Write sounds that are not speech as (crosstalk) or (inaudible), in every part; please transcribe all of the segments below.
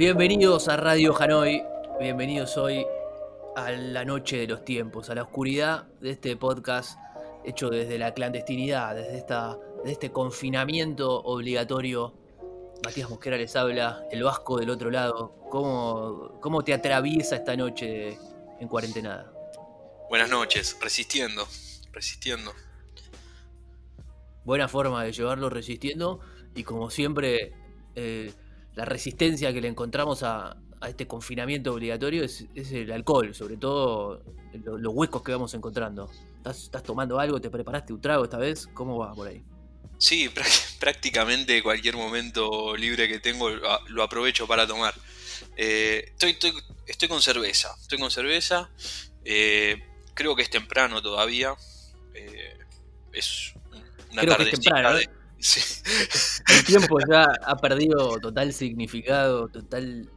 Bienvenidos a Radio Hanoi, bienvenidos hoy a la noche de los tiempos, a la oscuridad de este podcast hecho desde la clandestinidad, desde, esta, desde este confinamiento obligatorio. Matías Mosquera les habla, el Vasco del otro lado. ¿Cómo, cómo te atraviesa esta noche en cuarentena? Buenas noches, resistiendo, resistiendo. Buena forma de llevarlo resistiendo y como siempre eh, la resistencia que le encontramos a, este confinamiento obligatorio es, el alcohol, sobre todo los huecos que vamos encontrando. ¿Estás, tomando algo? ¿Te preparaste un trago esta vez? ¿Cómo va por ahí? Sí, (laughs) prácticamente cualquier momento libre que tengo lo aprovecho para tomar. Eh, estoy, estoy, con cerveza, estoy con cerveza. Eh, creo que es temprano todavía. Eh, es una El tiempo ya ha perdido total significado, total.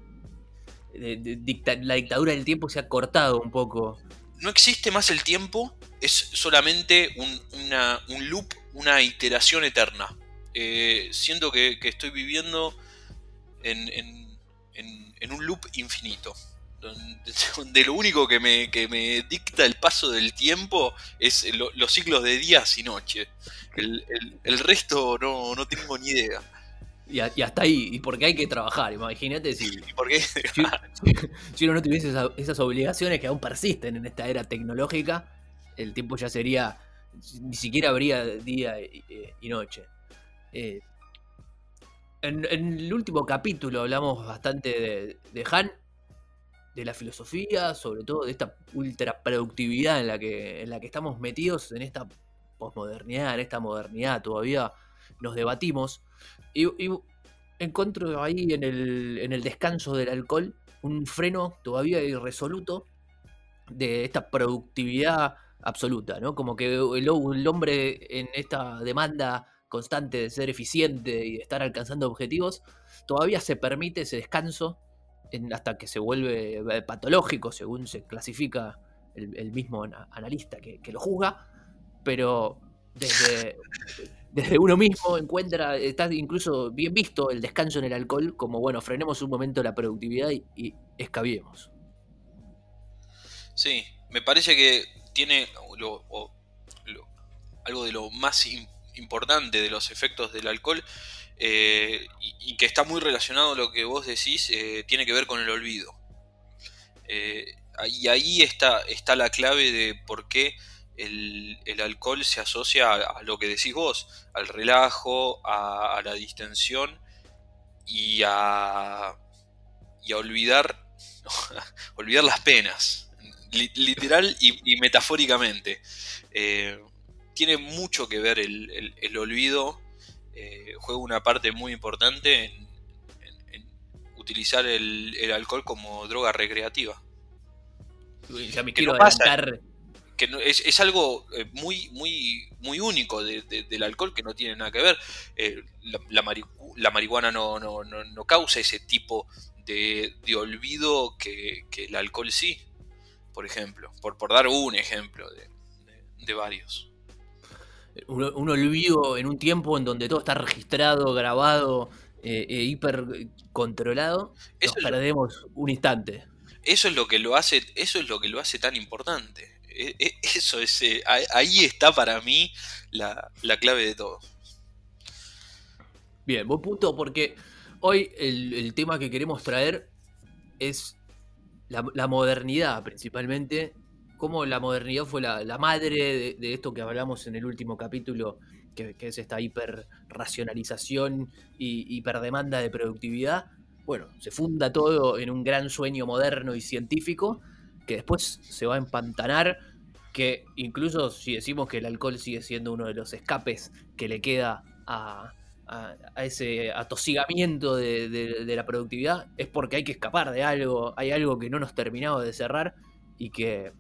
la dictadura del tiempo se ha cortado un poco. No existe más el tiempo, es solamente un, loop, una iteración eterna. Eh, siento que, estoy viviendo en, un loop infinito. (laughs) Donde, lo único que me, dicta el paso del tiempo es los ciclos de días y noches. El, resto no, tengo ni idea. Y, hasta ahí, y porque hay que trabajar, imagínate si, si, uno no tuviese esas, obligaciones que aún persisten en esta era tecnológica, el tiempo ya sería, ni siquiera habría día y, noche. Eh, en, el último capítulo hablamos bastante de, de, Han, de la filosofía, sobre todo de esta ultra productividad en la que, en la que estamos metidos en esta posmodernidad, en esta modernidad todavía nos debatimos. Y, encuentro ahí en el, en el descanso del alcohol un freno todavía irresoluto de esta productividad absoluta, ¿no? Como que el, el, hombre en esta demanda constante de ser eficiente y de estar alcanzando objetivos, todavía se permite ese descanso hasta que se vuelve eh, patológico, según se clasifica el, mismo analista que, lo juzga, pero (laughs) desde, uno mismo encuentra, está incluso bien visto el descanso en el alcohol como, bueno, frenemos un momento la productividad y, y escabiemos. Sí, me parece que tiene algo de lo más importante de los efectos del alcohol eh, y, que está muy relacionado a lo que vos decís, eh, tiene que ver con el olvido. Eh, y ahí está, está la clave de por qué el, alcohol se asocia a, lo que decís vos, al relajo, a, la distensión y a, y a olvidar, (laughs) olvidar las penas, literal y, metafóricamente. Eh, tiene mucho que ver el, olvido, eh, juega una parte muy importante en, utilizar el, alcohol como droga recreativa. Ya me quiero adelantar que es, algo eh, muy, muy, muy único del alcohol que no tiene nada que ver. Eh, la, marihuana no, no, causa ese tipo de, olvido que, el alcohol sí, por ejemplo, por, por dar un ejemplo de, varios. Un, olvido en un tiempo en donde todo está registrado, grabado eh, e hiper controlado, nos perdemos un instante. Eso es lo que lo hace, eso es lo que lo hace tan importante. E, e, eso es, eh, ahí está para mí la, clave de todo. Bien, buen punto, porque hoy el, tema que queremos traer es la, modernidad principalmente, cómo la modernidad fue la, madre de, esto que hablamos en el último capítulo, que, es esta hiperracionalización y hiperdemanda de productividad. Bueno, se funda todo en un gran sueño moderno y científico que después se va a empantanar, que incluso si decimos que el alcohol sigue siendo uno de los escapes que le queda a, ese atosigamiento de, la productividad, es porque hay que escapar de algo, hay algo que no nos terminaba de cerrar y que,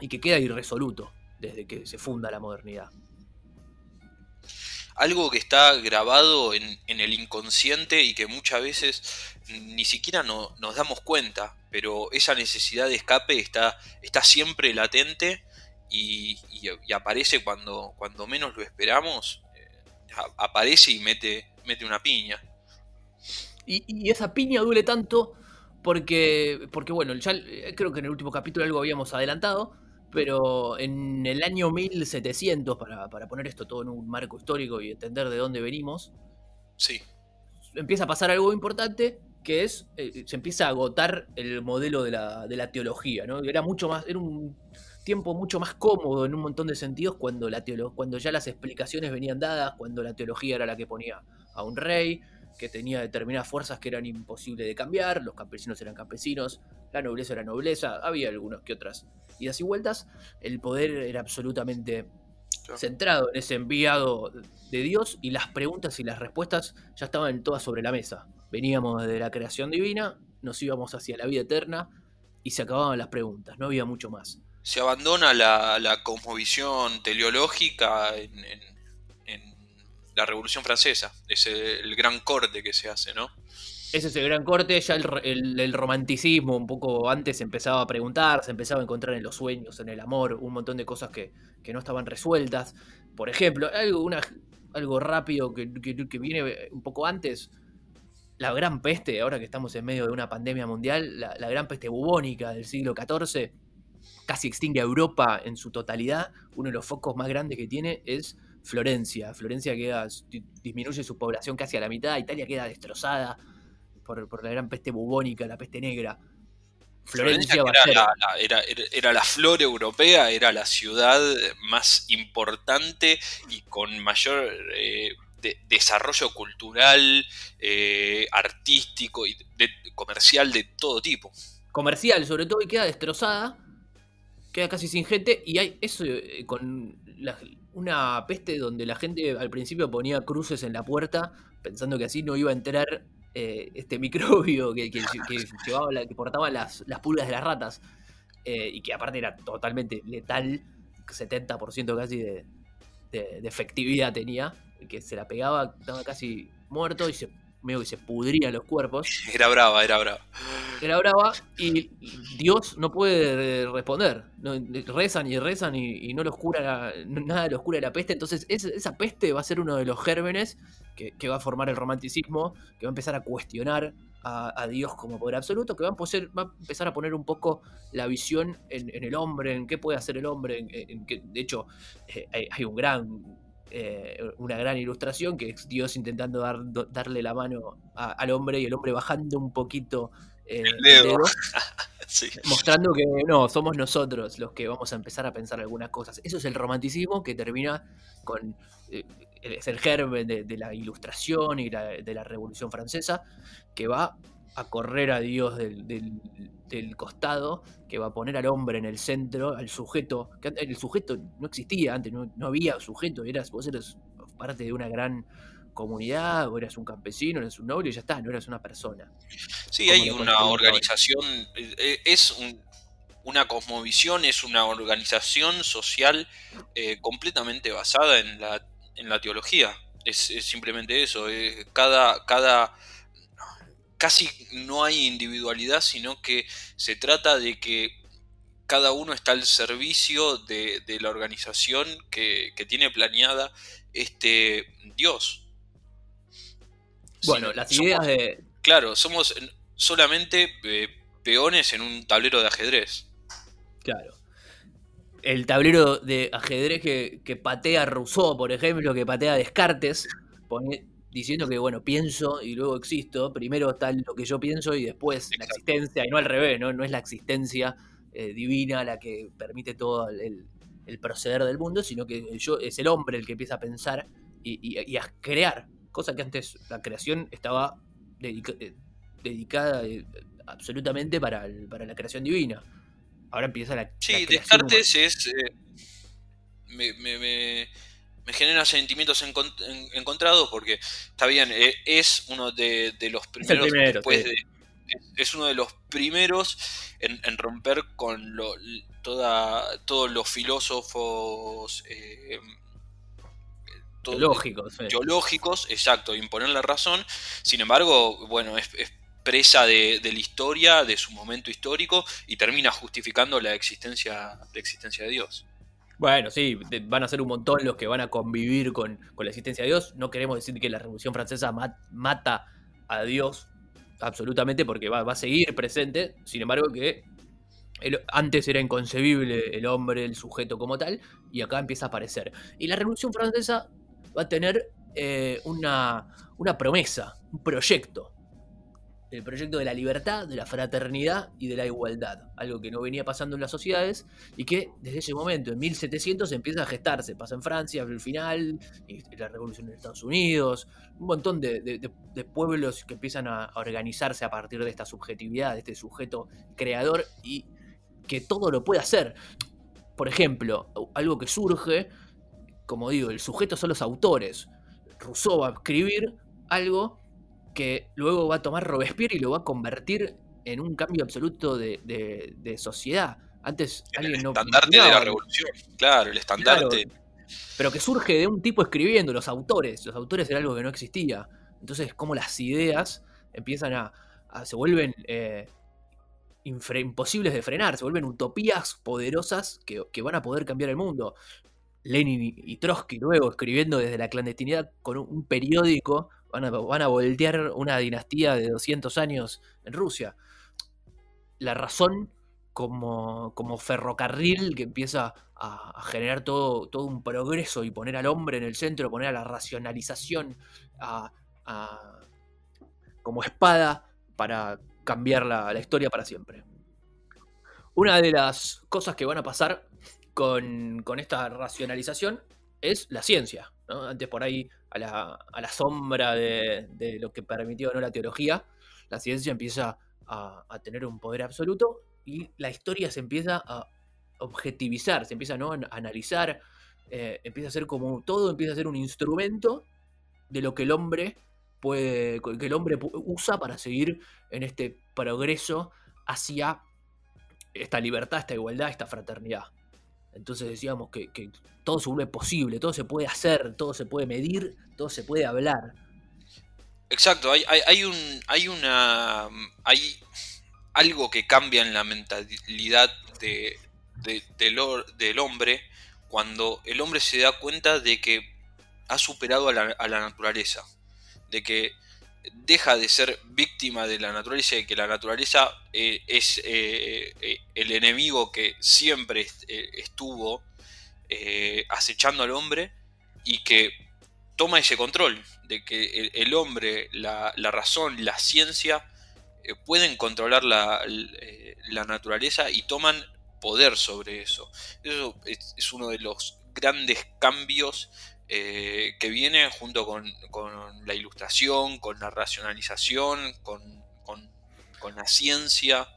y que queda irresoluto desde que se funda la modernidad. Algo que está grabado en, el inconsciente y que muchas veces ni siquiera no, nos damos cuenta, pero esa necesidad de escape está, está siempre latente y, aparece cuando, cuando menos lo esperamos, eh, aparece y mete, mete una piña. Y, esa piña duele tanto porque, porque bueno, ya eh, creo que en el último capítulo algo habíamos adelantado, pero en el año 1700, para, para poner esto todo en un marco histórico y entender de dónde venimos, sí. empieza a pasar algo importante que es, eh, se empieza a agotar el modelo de la, de la teología, ¿no? Era mucho más, era un tiempo mucho más cómodo en un montón de sentidos cuando, la cuando ya las explicaciones venían dadas, cuando la teología era la que ponía a un rey, que tenía determinadas fuerzas que eran imposibles de cambiar, los campesinos eran campesinos, la nobleza era nobleza, había algunas que otras idas y vueltas, el poder era absolutamente centrado en ese enviado de Dios y las preguntas y las respuestas ya estaban todas sobre la mesa. Veníamos de la creación divina, nos íbamos hacia la vida eterna y se acababan las preguntas, no había mucho más se abandona la, la cosmovisión teleológica en, la Revolución Francesa. Es el, gran corte que se hace, ¿no? Ese es el gran corte, ya el, romanticismo un poco antes empezaba a preguntar, se empezaba a encontrar en los sueños, en el amor, un montón de cosas que, no estaban resueltas. Por ejemplo, algo, rápido que, viene un poco antes, la gran peste, ahora que estamos en medio de una pandemia mundial, la, la gran peste bubónica del siglo XIV, casi extingue a Europa en su totalidad, uno de los focos más grandes que tiene es Florencia. Florencia queda, disminuye su población casi a la mitad, Italia queda destrozada por, la gran peste bubónica, la peste negra. Florencia, era, la, flor europea, era la ciudad más importante y con mayor eh, desarrollo cultural, eh, artístico y comercial de todo tipo. Comercial, sobre todo, y queda destrozada queda casi sin gente y hay eso eh, con una peste donde la gente al principio ponía cruces en la puerta pensando que así no iba a entrar eh, este microbio que, llevaba que portaba las, pulgas de las ratas eh, y que aparte era totalmente letal, 70% casi de, efectividad tenía, que se la pegaba, estaba casi muerto y se medio que se pudrían los cuerpos. (laughs) Era brava, era brava. Era brava y Dios no puede responder. rezan y rezan y, no los cura nada los cura la peste. Entonces esa peste va a ser uno de los gérmenes que, va a formar el romanticismo, que va a empezar a cuestionar a, Dios como poder absoluto, que va a, va a, empezar a poner un poco la visión en, el hombre, en qué puede hacer el hombre, en, que de hecho eh, hay un gran eh, una gran ilustración, que es Dios intentando dar, darle la mano al hombre y el hombre bajando un poquito eh, el dedo, (laughs) mostrando que no, somos nosotros los que vamos a empezar a pensar algunas cosas. Eso es el romanticismo que termina con... Eh, es el germen de, la ilustración y de la Revolución Francesa, que va a correr a Dios del, costado, que va a poner al hombre en el centro, al sujeto, que el sujeto no existía antes, no, había sujeto, eras, vos eras parte de una gran comunidad, o eras un campesino, eras un noble y ya está, no eras una persona. Sí, hay una organización, eh, es una cosmovisión, es una organización social eh, completamente basada en la, en la teología. Es, simplemente eso. Eh, cada, cada casi no hay individualidad, sino que se trata de que cada uno está al servicio de, la organización que, tiene planeada este Dios. Bueno, las ideas de... Claro, somos solamente eh, peones en un tablero de ajedrez. Claro. El tablero de ajedrez que, que patea Rousseau, por ejemplo, que patea Descartes, pone, diciendo que, bueno, pienso y luego existo. Primero está lo que yo pienso y después la existencia, y no al revés, ¿no? No es la existencia eh, divina la que permite todo el, proceder del mundo, sino que yo, es el hombre el que empieza a pensar y, a crear, cosa que antes la creación estaba eh, dedicada eh, absolutamente para, para la creación divina. Ahora empieza la. Sí, Descartes es. me, me genera sentimientos encontrados porque está bien, eh, es uno de, los primeros, es uno de los primeros en, romper con lo, toda, todos los filósofos eh, teológicos, teológicos, exacto, imponer la razón. Sin embargo, bueno, es, presa de, de, la historia, de su momento histórico y termina justificando la existencia, la existencia de Dios. Bueno, sí, van a ser un montón los que van a convivir con, la existencia de Dios. No queremos decir que la Revolución Francesa mata a Dios absolutamente, porque va, a seguir presente. Sin embargo, que antes era inconcebible el hombre, el sujeto como tal, y acá empieza a aparecer. Y la Revolución Francesa va a tener eh, una, una promesa, un proyecto el proyecto de la libertad, de la fraternidad y de la igualdad, algo que no venía pasando en las sociedades y que desde ese momento, en 1700, empieza a gestarse. Pasa en Francia, el final, la revolución en Estados Unidos, un montón de, pueblos que empiezan a, organizarse a partir de esta subjetividad, de este sujeto creador y que todo lo puede hacer. Por ejemplo, algo que surge, como digo, el sujeto son los autores. Rousseau va a escribir algo que luego va a tomar Robespierre y lo va a convertir en un cambio absoluto de, sociedad. Antes alguien el estandarte de la revolución, claro, el estandarte. pero que surge de un tipo escribiendo, los autores. Los autores era algo que no existía. Entonces, como las ideas empiezan a. se vuelven eh, imposibles de frenar, se vuelven utopías poderosas que, que, van a poder cambiar el mundo. Lenin y Trotsky luego escribiendo desde la clandestinidad con un periódico Van a, voltear una dinastía de 200 años en Rusia. La razón como, como ferrocarril que empieza a, generar todo, todo, un progreso y poner al hombre en el centro, poner a la racionalización como espada para cambiar la, la, historia para siempre. Una de las cosas que van a pasar con, con esta racionalización es la ciencia. Antes por ahí, a la, sombra de, lo que permitió ¿no? la teología, la ciencia empieza a, tener un poder absoluto y la historia se empieza a objetivizar, se empieza ¿no? a analizar, eh, empieza a ser como todo, empieza a ser un instrumento de lo que el hombre puede, que el hombre usa para seguir en este progreso hacia esta libertad, esta igualdad, esta fraternidad. Entonces decíamos que, todo se posible, todo se puede hacer, todo se puede medir, todo se puede hablar. Exacto, hay, un. hay una. hay algo que cambia en la mentalidad de, del, hombre cuando el hombre se da cuenta de que ha superado a la naturaleza. De que deja de ser víctima de la naturaleza y que la naturaleza eh, es eh, eh, el enemigo que siempre estuvo acechando al hombre y que toma ese control de que el, hombre, la, razón, la ciencia pueden controlar la, naturaleza y toman poder sobre eso. Eso es uno de los grandes cambios eh, que viene junto con, la ilustración, con la racionalización, con, la ciencia.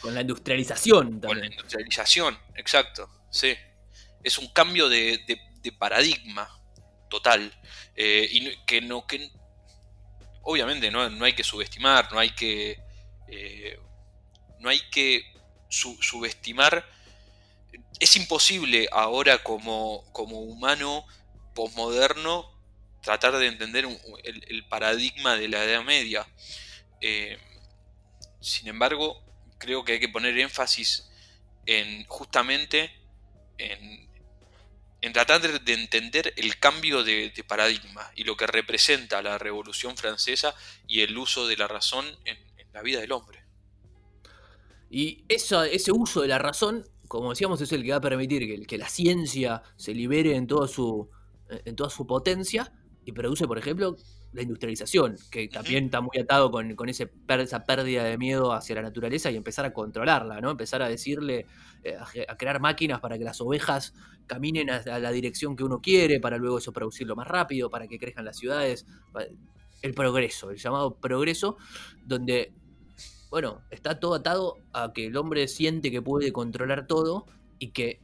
Con la industrialización Con la industrialización, exacto, sí. Es un cambio de, paradigma total. Eh, y que no, que obviamente no, hay que subestimar, no hay que. Eh, no hay que subestimar. Es imposible ahora como, como humano posmoderno tratar de entender el, paradigma de la Edad Media. Eh, sin embargo, creo que hay que poner énfasis en justamente en, tratar de entender el cambio de, paradigma y lo que representa la Revolución Francesa y el uso de la razón en, la vida del hombre. Y ese uso de la razón, como decíamos, es el que va a permitir que, que la ciencia se libere en todo su, en toda su potencia y produce, por ejemplo, la industrialización, que también está muy atado con, ese, esa pérdida de miedo hacia la naturaleza y empezar a controlarla, ¿no? Empezar a decirle, eh, a, crear máquinas para que las ovejas caminen a, la dirección que uno quiere, para luego eso producirlo más rápido, para que crezcan las ciudades. El progreso, el llamado progreso, donde, bueno, está todo atado a que el hombre siente que puede controlar todo y que eh,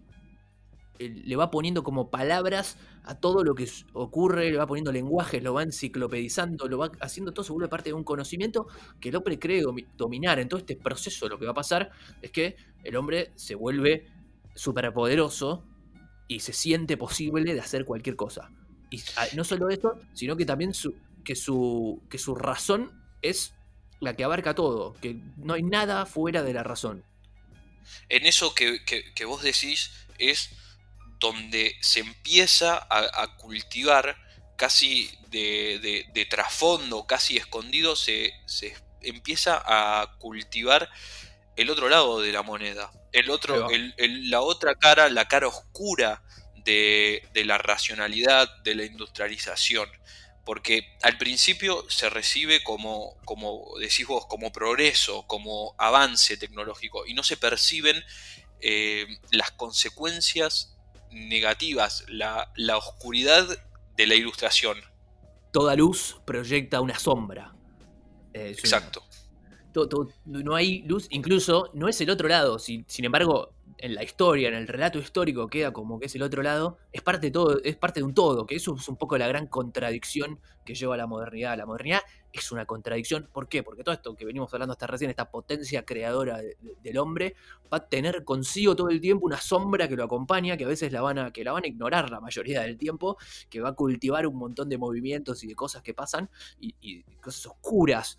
le va poniendo como palabras a todo lo que ocurre, le va poniendo lenguajes, lo va enciclopedizando, lo va haciendo todo, se vuelve parte de un conocimiento que el hombre dominar. En todo este proceso lo que va a pasar es que el hombre se vuelve superpoderoso y se siente posible de hacer cualquier cosa. Y no solo eso, sino que también su, que, su, que su razón es la que abarca todo, que no hay nada fuera de la razón. En eso que vos decís es donde se empieza a, cultivar casi de, trasfondo, casi escondido, se, empieza a cultivar el otro lado de la moneda. El otro, la otra cara, la cara oscura de, la racionalidad, de la industrialización. Porque al principio se recibe como, como decís vos, como progreso, como avance tecnológico, y no se perciben eh, las consecuencias negativas, la, la oscuridad de la ilustración. Toda luz proyecta una sombra. Exacto. no hay luz, incluso no es el otro lado. sin embargo, en la historia, en el relato histórico, queda como que es el otro lado, es parte de todo, es parte de un todo, que eso es un poco la gran contradicción que lleva a la modernidad. La modernidad es una contradicción. ¿Por qué? Porque todo esto que venimos hablando hasta recién, esta potencia creadora del hombre, va a tener consigo todo el tiempo una sombra que lo acompaña, que a veces la van a, que la van a ignorar la mayoría del tiempo, que va a cultivar un montón de movimientos y de cosas que pasan, y cosas oscuras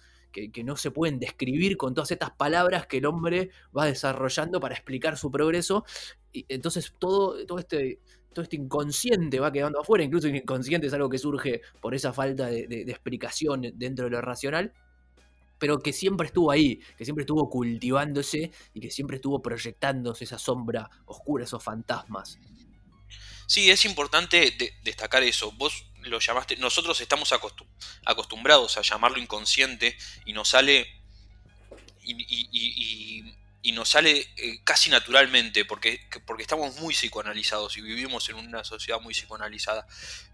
que, no se pueden describir con todas estas palabras que el hombre va desarrollando para explicar su progreso. Y entonces todo, todo este todo este inconsciente va quedando afuera, incluso el inconsciente es algo que surge por esa falta de, explicación dentro de lo racional, pero que siempre estuvo ahí, que siempre estuvo cultivándose y que siempre estuvo proyectándose esa sombra oscura, esos fantasmas. Sí, es importante destacar eso. Vos lo llamaste, nosotros estamos acostumbrados a llamarlo inconsciente y nos sale y, nos sale eh, casi naturalmente porque, porque estamos muy psicoanalizados y vivimos en una sociedad muy psicoanalizada.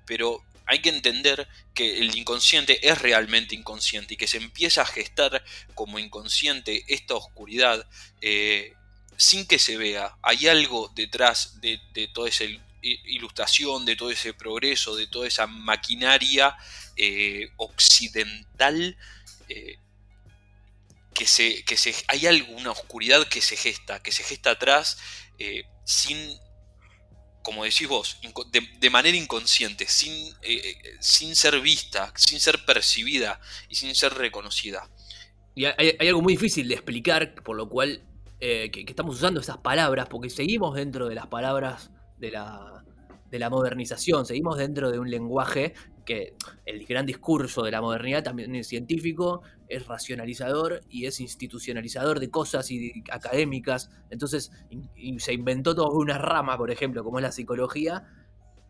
Pero hay que entender que el inconsciente es realmente inconsciente y que se empieza a gestar como inconsciente esta oscuridad eh, sin que se vea. Hay algo detrás de, de todo ese ilustración, de todo ese progreso, de toda esa maquinaria eh, occidental, eh, que, se, que se, hay alguna oscuridad que se gesta, que se gesta atrás eh, sin, como decís vos, de, manera inconsciente, sin, sin ser vista, sin ser percibida y sin ser reconocida. Y hay, algo muy difícil de explicar, por lo cual que, estamos usando esas palabras, porque seguimos dentro de las palabras de la, de la modernización, seguimos dentro de un lenguaje que el gran discurso de la modernidad también es científico, es racionalizador y es institucionalizador de cosas y académicas. Entonces se inventó toda una rama, por ejemplo, como es la psicología,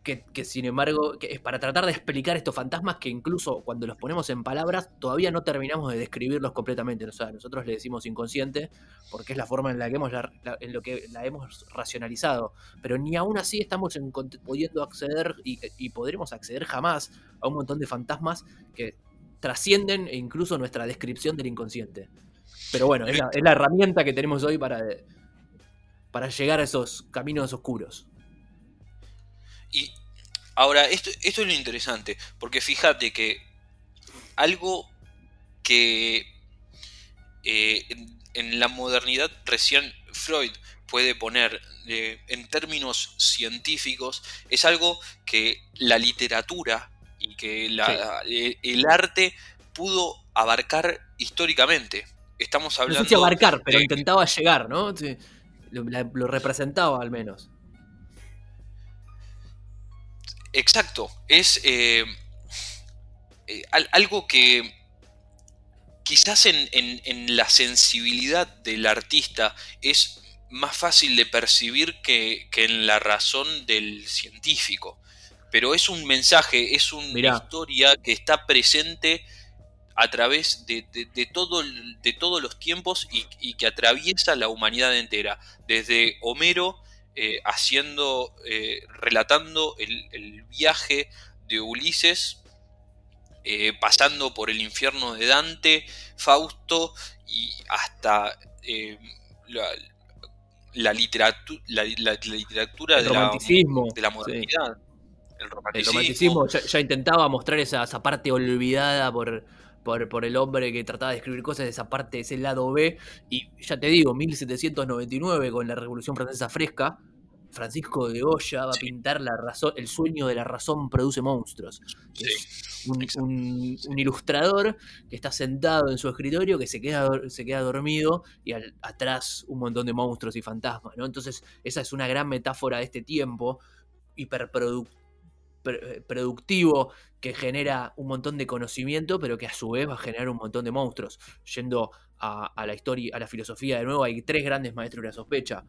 que, sin embargo, que es para tratar de explicar estos fantasmas que incluso cuando los ponemos en palabras todavía no terminamos de describirlos completamente. O sea, nosotros le decimos inconsciente porque es la forma en la que hemos, en lo que la hemos racionalizado. Pero ni aún así estamos pudiendo acceder y, podremos acceder jamás a un montón de fantasmas que trascienden e incluso nuestra descripción del inconsciente. Pero bueno, es la, es la herramienta que tenemos hoy para, para llegar a esos caminos oscuros. Y ahora, esto, esto es lo interesante, porque fíjate que algo que eh, en, la modernidad recién Freud puede poner eh, en términos científicos es algo que la literatura y que eh, el arte pudo abarcar históricamente. Estamos hablando. No sé abarcar, pero intentaba llegar, ¿no? lo representaba al menos. Exacto, es eh, eh, algo que quizás en, la sensibilidad del artista es más fácil de percibir que, en la razón del científico. Pero es un mensaje, es una historia que está presente a través de, todo, de todos los tiempos y, y, que atraviesa la humanidad entera. Desde Homero eh, haciendo, eh, relatando el, viaje de Ulises, eh, pasando por el infierno de Dante, Fausto y hasta la, literatura, la, literatura de, la, de, la, modernidad. El romanticismo, ya, intentaba mostrar esa, esa parte olvidada por, por, por, el hombre que trataba de escribir cosas de esa parte, ese lado B. Y ya te digo, 1799 con la Revolución Francesa Fresca, Francisco de Goya va a pintar la razón, el sueño de la razón produce monstruos. un, ilustrador que está sentado en su escritorio, que se queda, se queda dormido y atrás un montón de monstruos y fantasmas. ¿no? Entonces, esa es una gran metáfora de este tiempo hiperproductivo productivo que genera un montón de conocimiento, pero que a su vez va a generar un montón de monstruos. Yendo a, la historia, a la filosofía de nuevo, hay tres grandes maestros de la sospecha.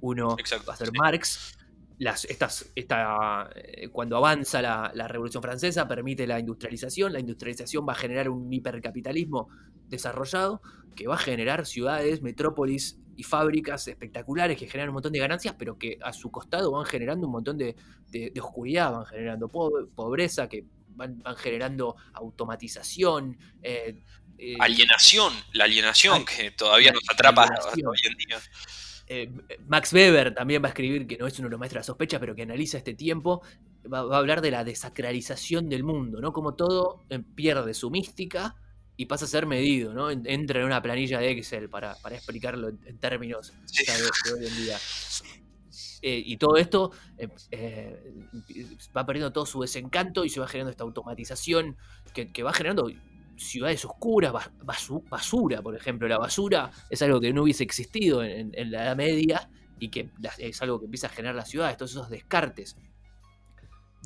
Uno va a ser Marx, las, estas, esta, eh, cuando avanza la, la, Revolución Francesa, permite la industrialización. La industrialización va a generar un hipercapitalismo desarrollado que va a generar ciudades, metrópolis y fábricas espectaculares que generan un montón de ganancias, pero que a su costado van generando un montón de, oscuridad, van generando pobreza, que van, generando automatización. Eh, eh, alienación, la alienación que todavía nos atrapa hoy en día. Eh, Max Weber también va a escribir, que no es uno de los maestros de la sospecha, pero que analiza este tiempo, va, a hablar de la desacralización del mundo, ¿no? Como todo pierde su mística y pasa a ser medido, ¿no? Entra en una planilla de Excel para, explicarlo en, términos de, hoy en día. Eh, y todo esto eh, eh, va perdiendo todo su desencanto y se va generando esta automatización que, va generando ciudades oscuras, basura, por ejemplo. La basura es algo que no hubiese existido en, la Edad Media y que es algo que empieza a generar las ciudades, todos esos descartes.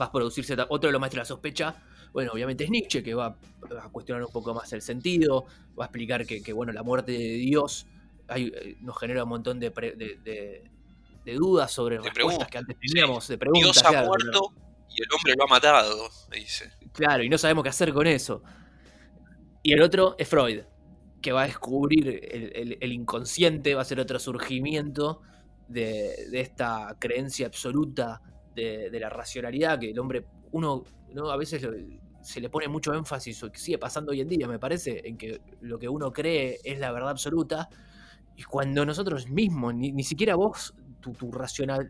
Va a producirse otro de los maestros de la sospecha, bueno, obviamente es Nietzsche, que va a cuestionar un poco más el sentido, va a explicar que, bueno, la muerte de Dios eh, nos genera un montón de, dudas sobre respuestas que antes teníamos, de preguntas. Dios ha muerto y el hombre lo ha matado, dice. Claro, y no sabemos qué hacer con eso. Y el otro es Freud, que va a descubrir el, inconsciente, va a ser otro surgimiento de, esta creencia absoluta de, la racionalidad, que el hombre, uno ¿no? a veces se le pone mucho énfasis, o que sigue pasando hoy en día, me parece, en que lo que uno cree es la verdad absoluta, y cuando nosotros mismos, ni, siquiera vos, tu, racional,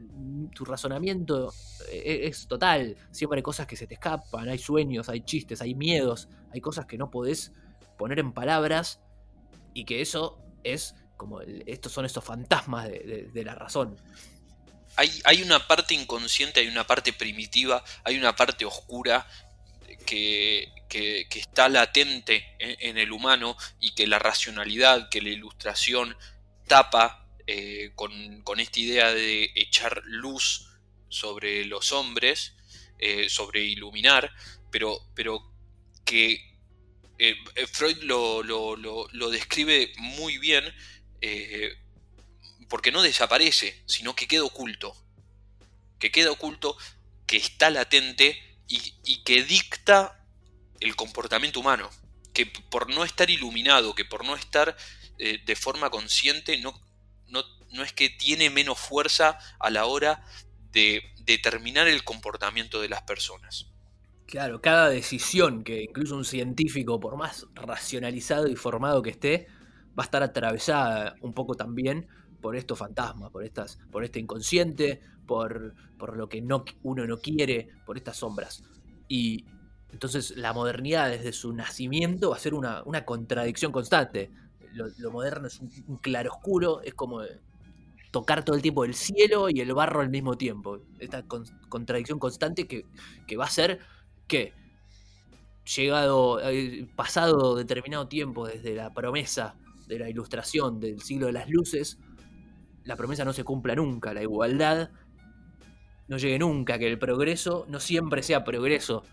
tu razonamiento e, es, total, siempre hay cosas que se te escapan, hay sueños, hay chistes, hay miedos, hay cosas que no podés poner en palabras, y que eso es como estos son estos fantasmas de, la razón. Hay, hay, una parte inconsciente, hay una parte primitiva, hay una parte oscura que, está latente en, el humano y que la racionalidad, que la ilustración tapa eh, con, esta idea de echar luz sobre los hombres, eh, sobre iluminar, pero, pero que eh, Freud lo, lo, describe muy bien porque no desaparece, sino que queda oculto. Que queda oculto, que está latente y, que dicta el comportamiento humano. Que por no estar iluminado, que por no estar eh, de forma consciente, no, no, es que tiene menos fuerza a la hora de determinar el comportamiento de las personas. Claro, cada decisión que incluso un científico, por más racionalizado y formado que esté, va a estar atravesada un poco también por estos fantasmas, por, estas, por este inconsciente, por, por lo que no, uno no quiere, por estas sombras. Y entonces la modernidad desde su nacimiento va a ser una, contradicción constante. Lo, moderno es un, claroscuro, es como tocar todo el tiempo el cielo y el barro al mismo tiempo. Esta contradicción constante que, va a ser que, llegado, eh, pasado determinado tiempo desde la promesa de la ilustración del siglo de las luces, la promesa no se cumpla nunca, la igualdad no llegue nunca, que el progreso no siempre sea progreso,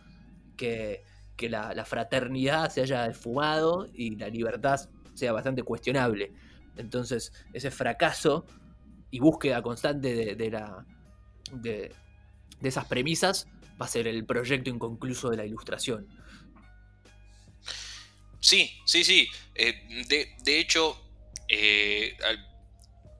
que, la, fraternidad se haya esfumado y la libertad sea bastante cuestionable. Entonces, ese fracaso y búsqueda constante de, la, de, esas premisas va a ser el proyecto inconcluso de la ilustración. Sí, sí, sí. Eh, de, hecho, eh,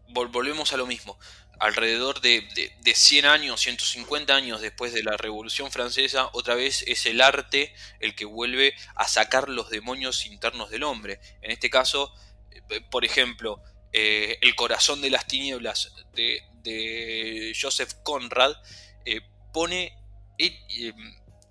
volvemos a lo mismo alrededor de, 100 años, 150 años después de la Revolución Francesa, otra vez es el arte el que vuelve a sacar los demonios internos del hombre. En este caso, eh, por ejemplo, El corazón de las tinieblas de, Joseph Conrad pone,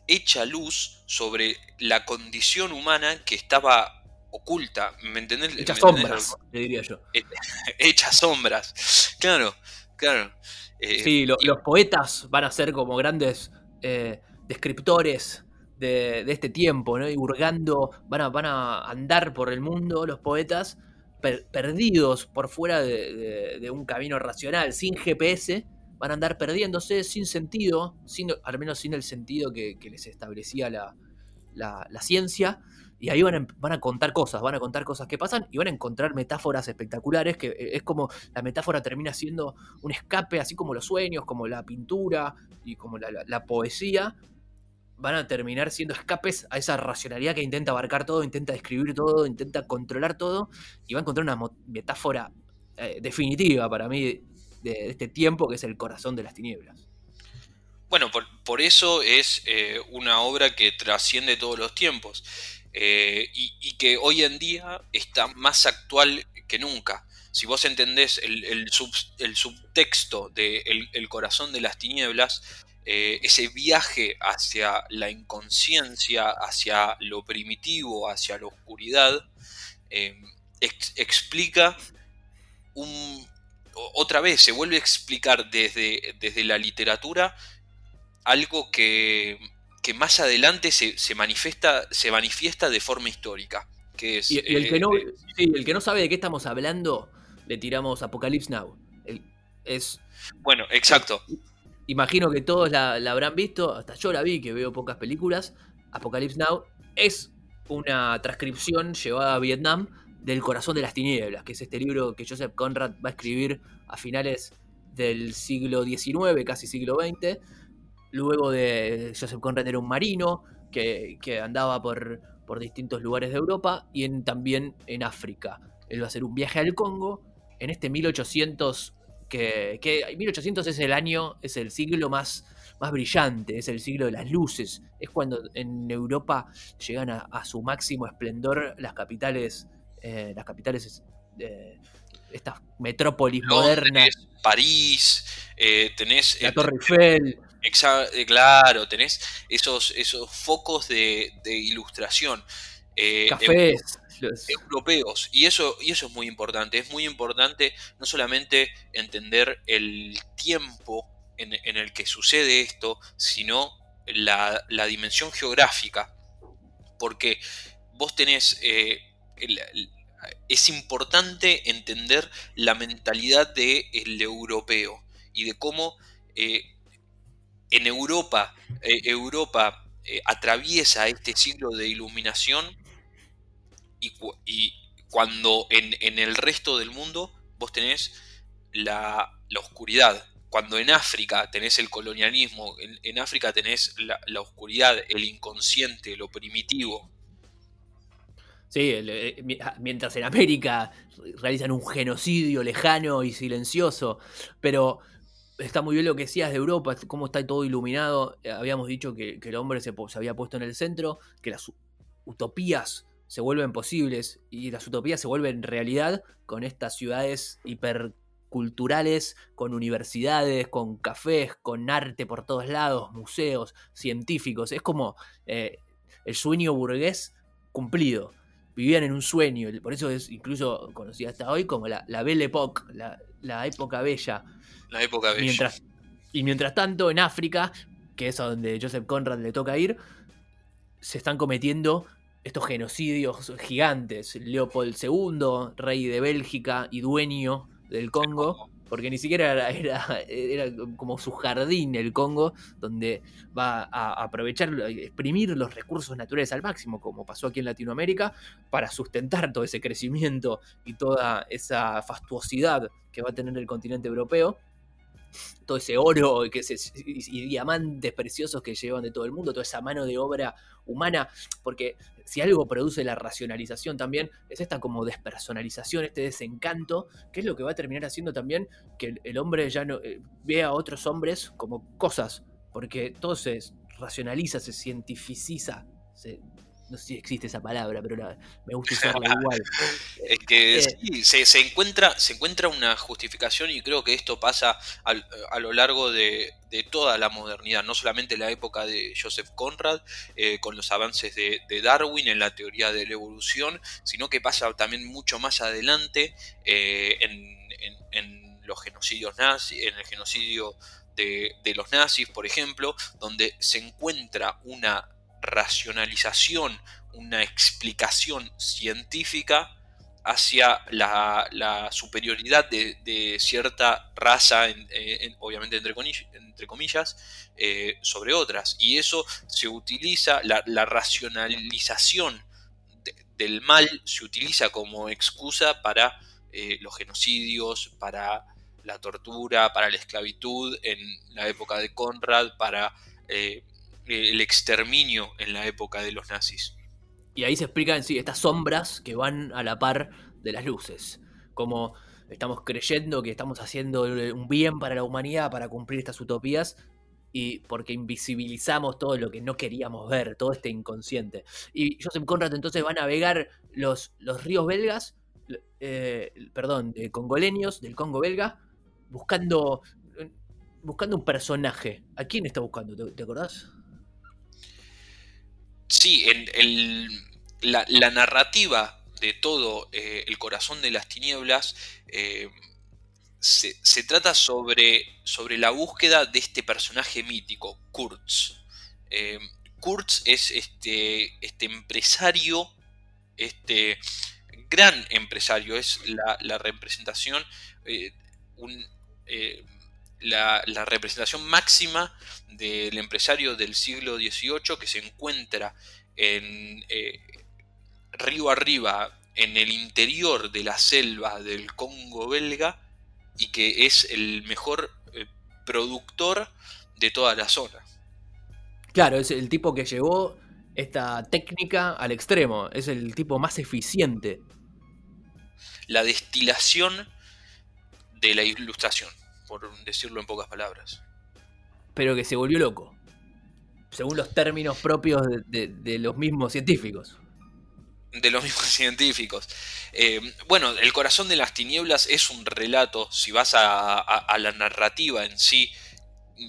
echa luz sobre la condición humana que estaba oculta, ¿me entendés? Echa sombras, le diría yo. (laughs) Echa sombras, claro. Claro. Eh, sí, los poetas van a ser como grandes eh, descriptores de, este tiempo, ¿no? Y hurgando, van a, van a andar por el mundo los poetas perdidos por fuera de, un camino racional, sin GPS, van a andar perdiéndose sin sentido, al menos sin el sentido que, les establecía la, ciencia. Y ahí van a, van a, contar cosas, van a contar cosas que pasan y van a encontrar metáforas espectaculares, que eh, es como la metáfora termina siendo un escape, así como los sueños, como la pintura y como la, poesía, van a terminar siendo escapes a esa racionalidad que intenta abarcar todo, intenta describir todo, intenta controlar todo, y va a encontrar una metáfora eh, definitiva para mí de, este tiempo que es el corazón de las tinieblas. Bueno, por, eso es eh, una obra que trasciende todos los tiempos eh, y, que hoy en día está más actual que nunca. Si vos entendés el, subtexto de el, corazón de las tinieblas, eh, ese viaje hacia la inconsciencia, hacia lo primitivo, hacia la oscuridad, explica un, otra vez se vuelve a explicar desde, desde la literatura algo que, más adelante se, manifiesta, se manifiesta de forma histórica. Que es, y, el, que no, eh, el que no sabe de qué estamos hablando, le tiramos Apocalypse Now. es, bueno, exacto. Imagino que todos la, la, habrán visto, hasta yo la vi, que veo pocas películas. Apocalypse Now es una transcripción llevada a Vietnam del corazón de las tinieblas, que es este libro que Joseph Conrad va a escribir a finales del siglo XIX, casi siglo XX. Luego de Joseph Conrad era un marino que, andaba por, por, distintos lugares de Europa y también en África. Él va a hacer un viaje al Congo en este 1800, que, que 1800 es el año, es el siglo más, más brillante, es el siglo de las luces. Es cuando en Europa llegan a su máximo esplendor las capitales eh, las capitales de estas metrópolis modernas. París, eh, tenés... La eh, Torre Eiffel. claro, tenés esos, esos focos de, ilustración. Cafés. Europeos. Y eso, y eso es muy importante. Es muy importante no solamente entender el tiempo en, el que sucede esto, sino la, dimensión geográfica. Porque vos tenés es importante entender la mentalidad del europeo y de cómo eh, en Europa, eh, Europa eh, atraviesa este siglo de iluminación y, cuando en, el resto del mundo vos tenés la, oscuridad. Cuando en África tenés el colonialismo, en, África tenés la oscuridad, el inconsciente, lo primitivo, Sí, eh, ah, mientras en América realizan un genocidio lejano y silencioso, pero está muy bien lo que decías de Europa, cómo está todo iluminado. Eh, habíamos dicho que, el hombre se, había puesto en el centro, que las utopías se vuelven posibles y las utopías se vuelven realidad con estas ciudades hiperculturales, con universidades, con cafés, con arte por todos lados, museos, científicos. Es como eh, el sueño burgués cumplido vivían en un sueño, por eso es incluso conocida hasta hoy como la, la Belle Époque, la, época bella. La época bella. Mientras, y mientras tanto en África, que es a donde Joseph Conrad le toca ir, se están cometiendo estos genocidios gigantes. Leopold II, rey de Bélgica y dueño del Congo, porque ni siquiera era, (laughs) era, como su jardín el Congo, donde va a aprovechar, exprimir los recursos naturales al máximo, como pasó aquí en Latinoamérica, para sustentar todo ese crecimiento y toda esa fastuosidad que va a tener el continente europeo todo ese oro y, que y, diamantes preciosos que llevan de todo el mundo, toda esa mano de obra humana, porque si algo produce la racionalización también, es esta como despersonalización, este desencanto, que es lo que va a terminar haciendo también que el, hombre ya no eh, vea a otros hombres como cosas, porque todo se racionaliza, se cientificiza, se no sé si existe esa palabra, pero me gusta (laughs) usarla igual. es que eh, sí, se, encuentra, se encuentra una justificación y creo que esto pasa a lo largo de, toda la modernidad, no solamente la época de Joseph Conrad, eh, con los avances de, Darwin en la teoría de la evolución, sino que pasa también mucho más adelante eh, en, los genocidios nazis, en el genocidio de, de los nazis, por ejemplo, donde se encuentra una racionalización, una explicación científica hacia la, superioridad de, cierta raza, obviamente entre, comillas, eh, sobre otras. Y eso se utiliza, la, racionalización del mal se utiliza como excusa para eh, los genocidios, para la tortura, para la esclavitud en la época de Conrad, para eh, el exterminio en la época de los nazis. Y ahí se explican sí, estas sombras que van a la par de las luces. Como estamos creyendo que estamos haciendo un bien para la humanidad para cumplir estas utopías y porque invisibilizamos todo lo que no queríamos ver, todo este inconsciente. Y Joseph Conrad entonces va a navegar los, los ríos belgas, eh, perdón, congoleños, del Congo belga, buscando, buscando un personaje. ¿A quién está buscando? ¿Te, acordás? Sí, en la, narrativa de todo eh, el corazón de las tinieblas eh, se, trata sobre, sobre la búsqueda de este personaje mítico, Kurtz. Eh, Kurtz es este, este empresario, este gran empresario, es la, representación, un, la, representación máxima del empresario del siglo XVIII que se encuentra en eh, río arriba en el interior de la selva del Congo belga y que es el mejor eh, productor de toda la zona. Claro, es el tipo que llevó esta técnica al extremo, es el tipo más eficiente. La destilación de la ilustración por decirlo en pocas palabras. Pero que se volvió loco, según los términos propios de, los mismos científicos. De los mismos (laughs) científicos. Eh, bueno, El corazón de las tinieblas es un relato, si vas a, la narrativa en sí,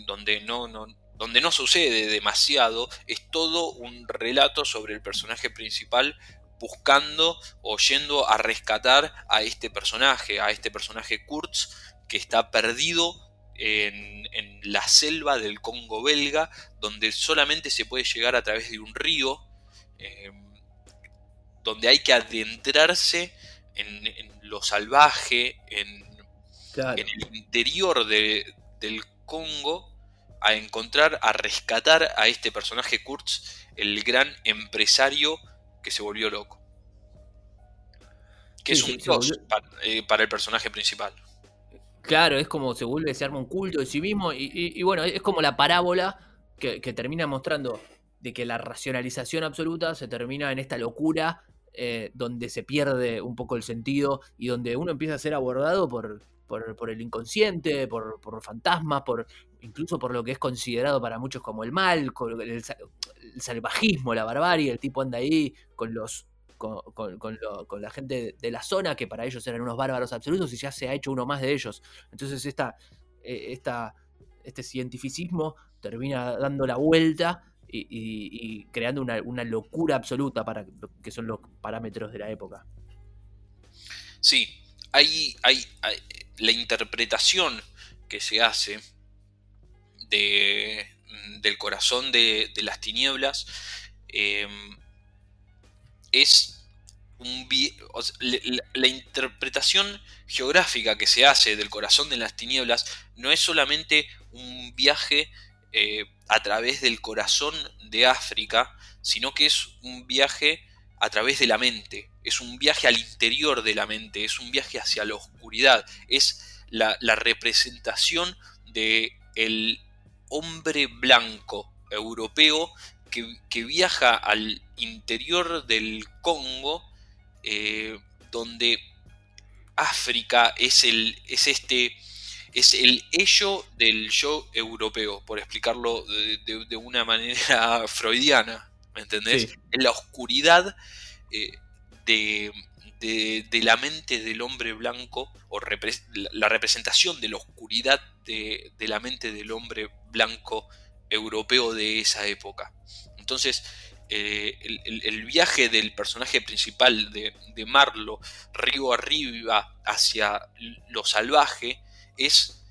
donde no, no, donde no sucede demasiado, es todo un relato sobre el personaje principal buscando o yendo a rescatar a este personaje, a este personaje Kurtz, que está perdido en, la selva del Congo belga, donde solamente se puede llegar a través de un río, em, donde hay que adentrarse en, lo salvaje, en, el interior del Congo, a encontrar, a rescatar a este personaje Kurtz, el gran empresario que se volvió loco. Que es un dios eh, para el personaje principal. Claro, es como se vuelve, se arma un culto de sí mismo y, bueno, es como la parábola que, termina mostrando de que la racionalización absoluta se termina en esta locura eh, donde se pierde un poco el sentido y donde uno empieza a ser abordado por, por, el inconsciente, por, por, fantasmas, por incluso por lo que es considerado para muchos como el mal, el salvajismo, la barbarie, el tipo anda ahí con los con, la gente de la zona, que para ellos eran unos bárbaros absolutos, y ya se ha hecho uno más de ellos. Entonces esta, eh, este cientificismo termina dando la vuelta y, creando una, locura absoluta para que son los parámetros de la época. Sí, hay, hay, la interpretación que se hace de, del corazón de, las tinieblas eh, es un la, interpretación geográfica que se hace del corazón de las tinieblas no es solamente un viaje eh, a través del corazón de África, sino que es un viaje a través de la mente, es un viaje al interior de la mente, es un viaje hacia la oscuridad, es la, representación de el hombre blanco europeo que, viaja al interior del Congo, eh, donde África es, el, es este es el ello del yo europeo, por explicarlo de, una (laughs) manera freudiana, ¿me entendés? En la oscuridad eh, de, la mente del hombre blanco, o la representación de la oscuridad de, la mente del hombre blanco europeo de esa época. Entonces, eh, el, viaje del personaje principal de, Marlo, río arriba hacia lo salvaje, es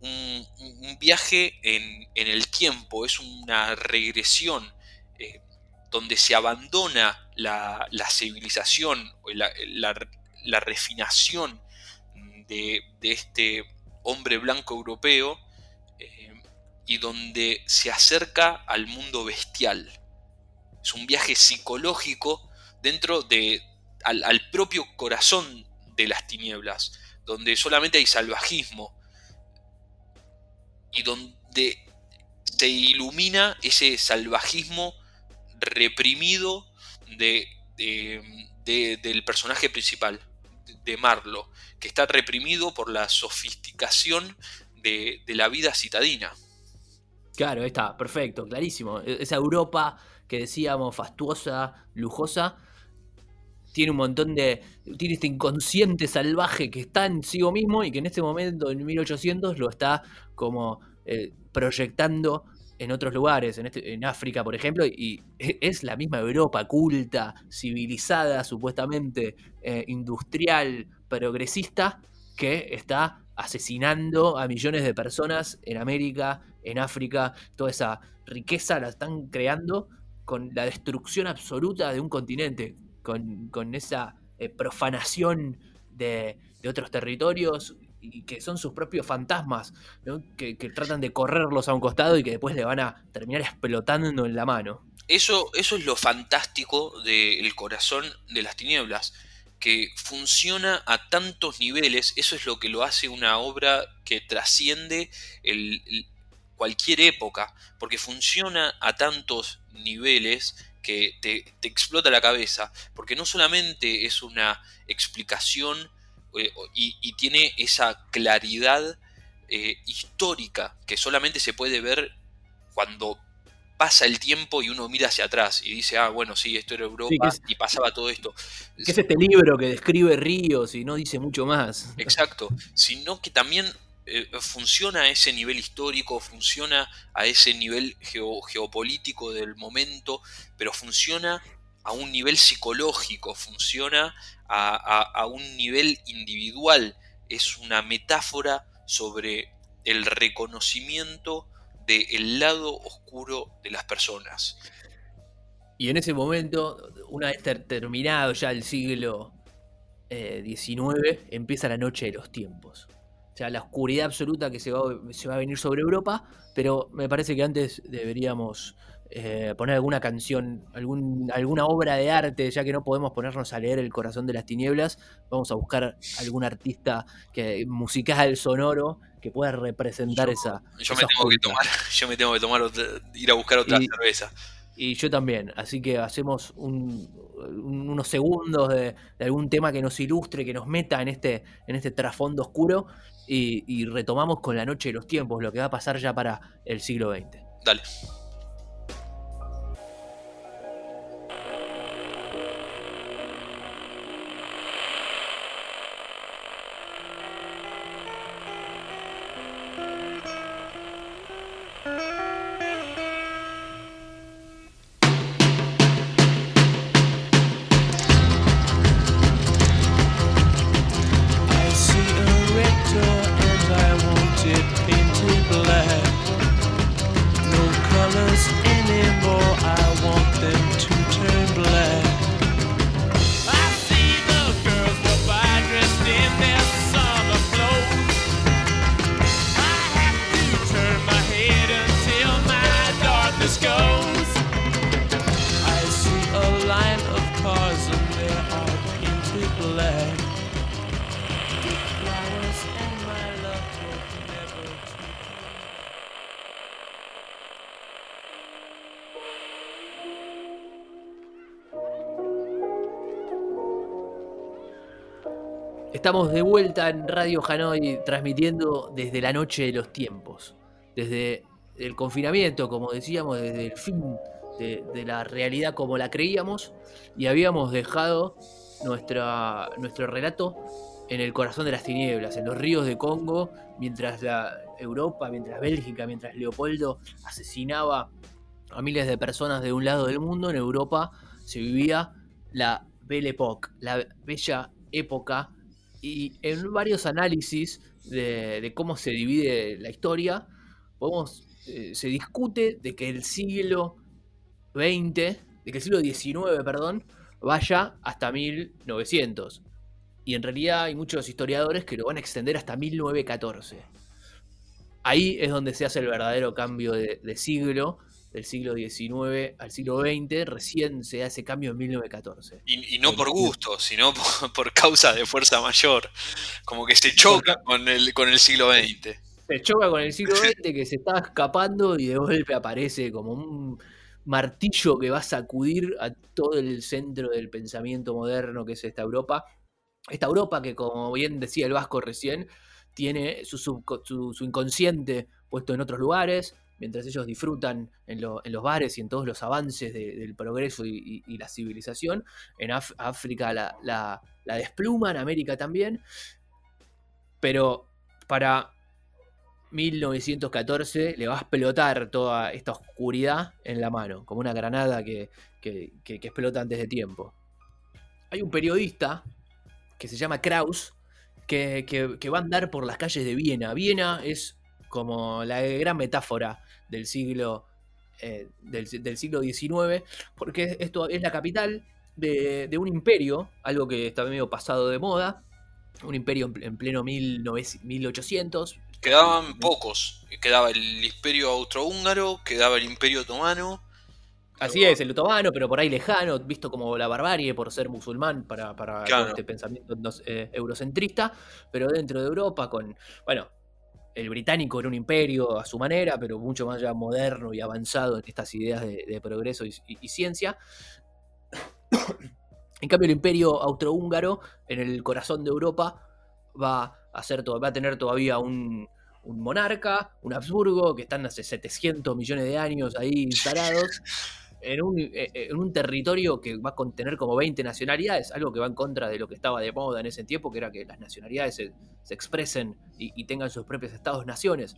un, viaje en, el tiempo, es una regresión eh, donde se abandona la, civilización, la, la refinación de, este hombre blanco europeo y donde se acerca al mundo bestial. Es un viaje psicológico dentro de al, propio corazón de las tinieblas, donde solamente hay salvajismo y donde se ilumina ese salvajismo reprimido de, del personaje principal, de Marlo, que está reprimido por la sofisticación de, la vida citadina. Claro, está, perfecto, clarísimo. E-, esa Europa que decíamos fastuosa, lujosa, tiene un montón de. tiene este inconsciente salvaje que está en sí mismo y que en este momento, en 1800, lo está como eh, proyectando en otros lugares, en, este, en África, por ejemplo, y es la misma Europa culta, civilizada, supuestamente eh, industrial, progresista, que está asesinando a millones de personas en América, en África, toda esa riqueza la están creando con la destrucción absoluta de un continente, con, esa eh, profanación de, de otros territorios y que son sus propios fantasmas, que, tratan de correrlos a un costado y que después le van a terminar explotando en la mano. Eso, eso es lo fantástico del corazón de las tinieblas, que funciona a tantos niveles, eso es lo que lo hace una obra que trasciende cualquier época, porque funciona a tantos niveles que te, explota la cabeza, porque no solamente es una explicación eh, y, tiene esa claridad eh, histórica que solamente se puede ver cuando pasa el tiempo y uno mira hacia atrás y dice, ah, bueno, sí, esto era Europa y pasaba todo esto. ¿Qué es este libro que describe ríos y no dice mucho más? Exacto, sino que también eh, funciona a ese nivel histórico, funciona a ese nivel geopolítico del momento, pero funciona a un nivel psicológico, funciona a, un nivel individual. Es una metáfora sobre el reconocimiento del lado oscuro de las personas. Y en ese momento, una vez terminado ya el siglo XIX, eh, empieza la noche de los tiempos. O sea, la oscuridad absoluta que se va, se va a venir sobre Europa, pero me parece que antes deberíamos eh, poner alguna canción, algún, alguna obra de arte, ya que no podemos ponernos a leer El corazón de las tinieblas, vamos a buscar algún artista que, musical, sonoro, que pueda representar esa. (laughs) Yo me, tengo que tomar, yo me tengo que tomar, ir a buscar otra cerveza. Y yo también, así que hacemos unos segundos de, algún tema que nos ilustre, que nos meta en este, en este trasfondo oscuro y, y retomamos con la noche de los tiempos, lo que va a pasar ya para el siglo XX. Dale. Estamos de vuelta en Radio Hanoi transmitiendo desde la noche de los tiempos, desde el confinamiento, como decíamos, desde el fin de, la realidad como la creíamos y habíamos dejado nuestra, nuestro relato en el corazón de las tinieblas, en los ríos de Congo, mientras la Europa, mientras Bélgica, mientras Leopoldo asesinaba a miles de personas de un lado del mundo, en Europa se vivía la Belle Époque, la bella época y en varios análisis de, cómo se divide la historia, podemos, eh, se discute de que el siglo XX, de que el siglo XIX, perdón, vaya hasta 1900. y en realidad hay muchos historiadores que lo van a extender hasta 1914. Ahí es donde se hace el verdadero cambio de, siglo, del siglo XIX al siglo XX, recién se hace cambio en 1914. Y, no por gusto, sino (laughs) por, causa de fuerza mayor, como que se choca con el, con el siglo XX. Se choca con el siglo (laughs) XX que se está escapando y de golpe aparece como un martillo que va a sacudir a todo el centro del pensamiento moderno que es esta Europa esta Europa que, como bien decía el Vasco recién, tiene su, inconsciente puesto en otros lugares, mientras ellos disfrutan en, los bares y en todos los avances del progreso y, la civilización. En África la, la, la, despluman, América también. Pero para 1914 le va a explotar toda esta oscuridad en la mano, como una granada que, que explota antes de tiempo. Hay un periodista que se llama Kraus, que, va a andar por las calles de Viena. Viena es como la gran metáfora del siglo, eh, del, siglo XIX, porque esto es la capital de, un imperio, algo que está medio pasado de moda, un imperio en, pleno 1800. Quedaban pocos, quedaba el imperio austrohúngaro, quedaba el imperio otomano, Así es, el otomano, pero por ahí lejano, visto como la barbarie por ser musulmán para, para este pensamiento eh, eurocentrista, pero dentro de Europa con, bueno, el británico era un imperio a su manera, pero mucho más ya moderno y avanzado en estas ideas de, progreso y, ciencia. (coughs) en cambio, el imperio austrohúngaro, en el corazón de Europa, va a, ser, va a tener todavía un, un monarca, un Habsburgo, que están hace 700 millones de años ahí (laughs) instalados. En un, eh, eh, en un, territorio que va a contener como 20 nacionalidades, algo que va en contra de lo que estaba de moda en ese tiempo, que era que las nacionalidades se, expresen y, tengan sus propios estados-naciones.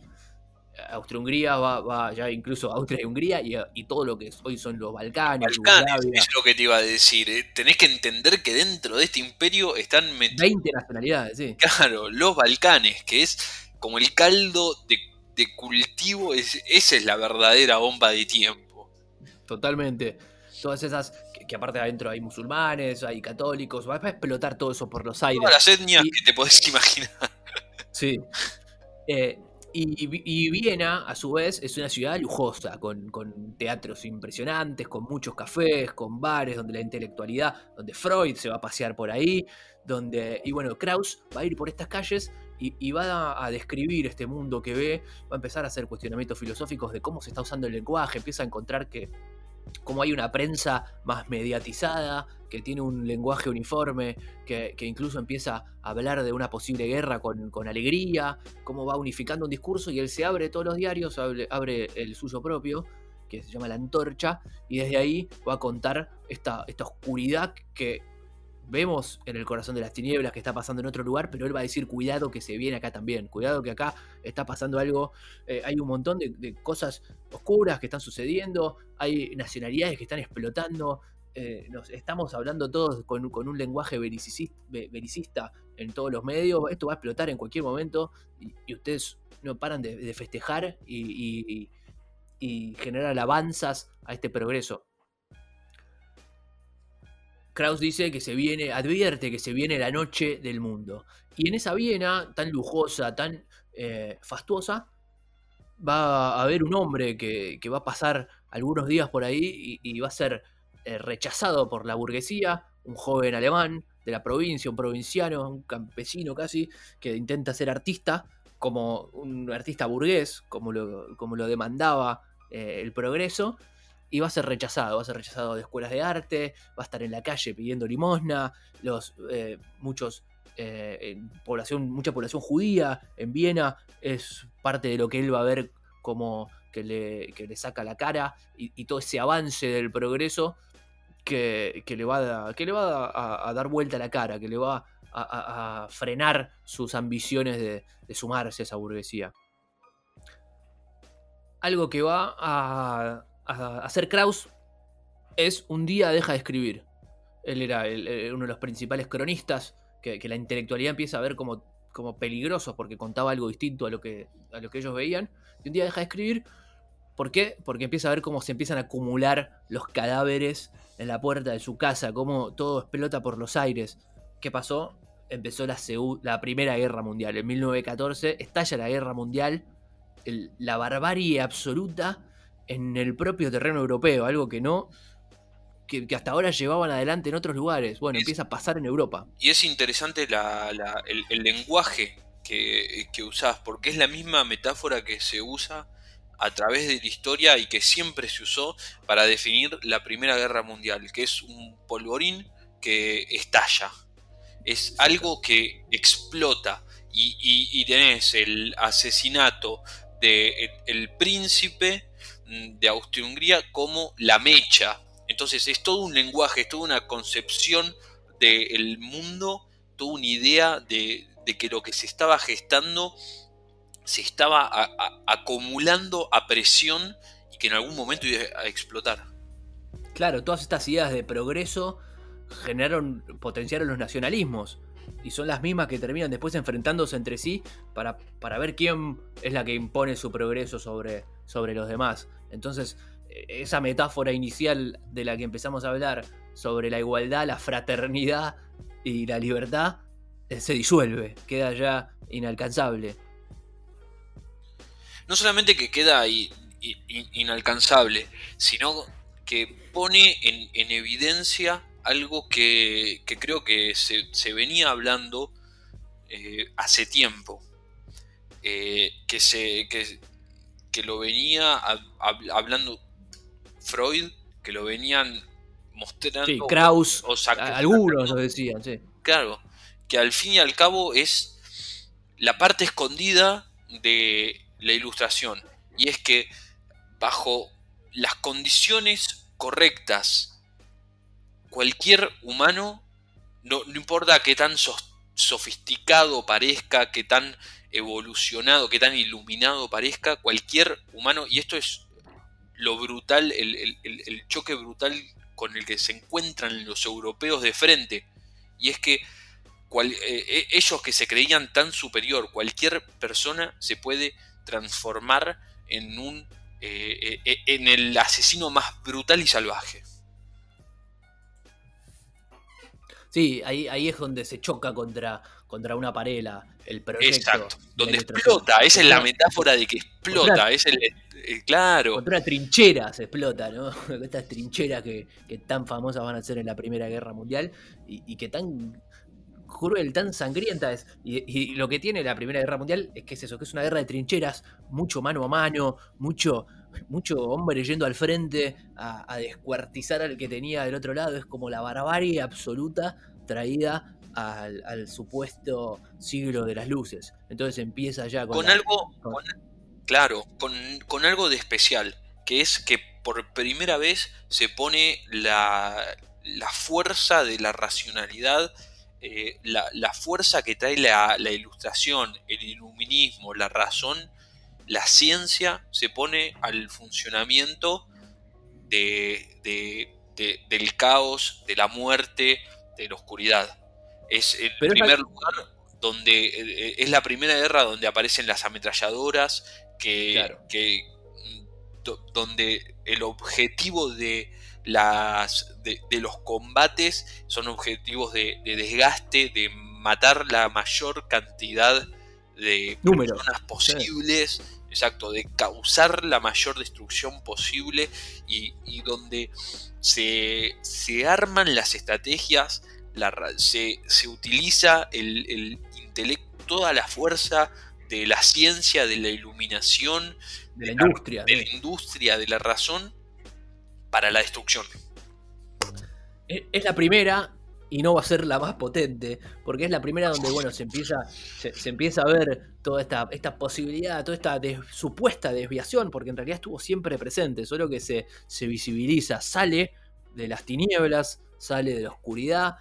Austria-Hungría va, ya incluso Austria y Hungría y, todo lo que hoy son los Balcanes. Balcanes es lo que te iba a decir. Eh. Tenés que entender que dentro de este imperio están metidos. 20 nacionalidades, sí. Claro, los Balcanes, que es como el caldo de, cultivo, esa es la verdadera bomba de tiempo totalmente. Todas esas, que, aparte adentro hay musulmanes, hay católicos, va a explotar todo eso por los aires. Todas las etnias que te podés (laughs) imaginar. Sí. Eh, y, Viena, a su vez, es una ciudad lujosa, con, teatros impresionantes, con muchos cafés, con bares, donde la intelectualidad, donde Freud se va a pasear por ahí, donde, y bueno, Krauss va a ir por estas calles y, va a, describir este mundo que ve, va a empezar a hacer cuestionamientos filosóficos de cómo se está usando el lenguaje, empieza a encontrar que como hay una prensa más mediatizada, que tiene un lenguaje uniforme, que, incluso empieza a hablar de una posible guerra con, alegría, cómo va unificando un discurso y él se abre todos los diarios, abre, el suyo propio, que se llama La Antorcha, y desde ahí va a contar esta, esta oscuridad que vemos en el corazón de las tinieblas que está pasando en otro lugar, pero él va a decir cuidado que se viene acá también, cuidado que acá está pasando algo, eh, hay un montón de, cosas oscuras que están sucediendo, hay nacionalidades que están explotando, eh, nos estamos hablando todos con, un lenguaje vericista, en todos los medios, esto va a explotar en cualquier momento y, ustedes no paran de, festejar y generar alabanzas a este progreso. Kraus dice que se viene, advierte que se viene la noche del mundo. Y en esa Viena tan lujosa, tan eh, fastuosa, va a haber un hombre que, va a pasar algunos días por ahí y, va a ser eh, rechazado por la burguesía, un joven alemán de la provincia, un provinciano, un campesino casi, que intenta ser artista, como un artista burgués, como lo, como lo demandaba eh, el progreso, y va a ser rechazado, va a ser rechazado de escuelas de arte, va a estar en la calle pidiendo limosna, los eh, muchos eh, población, mucha población judía en Viena es parte de lo que él va a ver como que le, le saca la cara y, todo ese avance del progreso que, le va, a, que le va a, dar vuelta la cara, que le va a, frenar sus ambiciones de, de sumarse a esa burguesía. Algo que va a hacer Kraus es un día deja de escribir. Él era eh, uno de los principales cronistas que, la intelectualidad empieza a ver como, como peligroso porque contaba algo distinto a lo, que, a lo que ellos veían. Y un día deja de escribir. ¿Por qué? Porque empieza a ver cómo se empiezan a acumular los cadáveres en la puerta de su casa, cómo todo explota por los aires. ¿Qué pasó? empezó la, la Primera Guerra Mundial. En 1914 estalla la Guerra Mundial, la barbarie absoluta en el propio terreno europeo, algo que no que, hasta ahora llevaban adelante en otros lugares. Bueno, empieza a pasar en Europa. Y es interesante el, lenguaje que, que usás, porque es la misma metáfora que se usa a través de la historia y que siempre se usó para definir la Primera Guerra Mundial, que es un polvorín que estalla. Es algo que explota y, tenés el asesinato del el príncipe de Austria-Hungría como la mecha entonces es todo un lenguaje, es toda una concepción del mundo, toda una idea de, que lo que se estaba gestando se estaba acumulando a presión y que en algún momento iba a explotar. Claro, todas estas ideas de progreso generaron, potenciaron los nacionalismos. Y son las mismas que terminan después enfrentándose entre sí para, para ver quién es la que impone su progreso sobre, sobre los demás. Entonces, esa metáfora inicial de la que empezamos a hablar sobre la igualdad, la fraternidad y la libertad, eh, se disuelve, queda ya inalcanzable. No solamente que queda inalcanzable, sino que pone en, evidencia algo que, creo que se, venía hablando eh, hace tiempo, eh, que, se, que, lo venía hablando Freud, que lo venían mostrando. Sí, Krauss, algunos lo decían, sí. Claro, que al fin y al cabo es la parte escondida de la ilustración. Y es que bajo las condiciones correctas, cualquier humano, no, importa qué tan sofisticado parezca, qué tan evolucionado, qué tan iluminado parezca, cualquier humano, y esto es lo brutal, el, choque brutal con el que se encuentran los europeos de frente. Y es que eh, eh, ellos que se creían tan superior, cualquier persona se puede transformar en un eh, en el asesino más brutal y salvaje. Sí, ahí, ahí es donde se choca contra, contra una pared el proyecto. Exacto, donde explota, esa es la metáfora de que explota, es el, eh, claro. Contra trincheras explota, ¿no? (laughs) Estas trincheras que, tan famosas van a ser en la Primera Guerra Mundial y, que tan cruel, tan sangrienta es. Y, lo que tiene la Primera Guerra Mundial es que es eso, que es una guerra de trincheras, mucho mano a mano, mucho, mucho hombre yendo al frente a, descuartizar al que tenía del otro lado. Es como la barbarie absoluta traída al, supuesto siglo de las luces. Entonces empieza ya con, algo, Claro, con, algo de especial, que es que por primera vez se pone la, fuerza de la racionalidad, eh, la, fuerza que trae la, ilustración, el iluminismo, la razón, la ciencia se pone al funcionamiento de, del caos, de la muerte, de la oscuridad. Es el primer lugar donde eh, es la primera guerra donde aparecen las ametralladoras, que, donde el objetivo de, las, de, los combates son objetivos de, desgaste, de matar la mayor cantidad de personas posibles, exacto, de causar la mayor destrucción posible y, donde se, arman las estrategias, se, utiliza el, el intelecto, toda la fuerza de la ciencia, de la iluminación, de la industria, de la industria, de la razón para la destrucción. Es la primera y no va a ser la más potente, porque es la primera donde bueno se empieza, se, empieza a ver toda esta, esta posibilidad, toda esta supuesta desviación, porque en realidad estuvo siempre presente, solo que se, se visibiliza, sale de las tinieblas, sale de la oscuridad,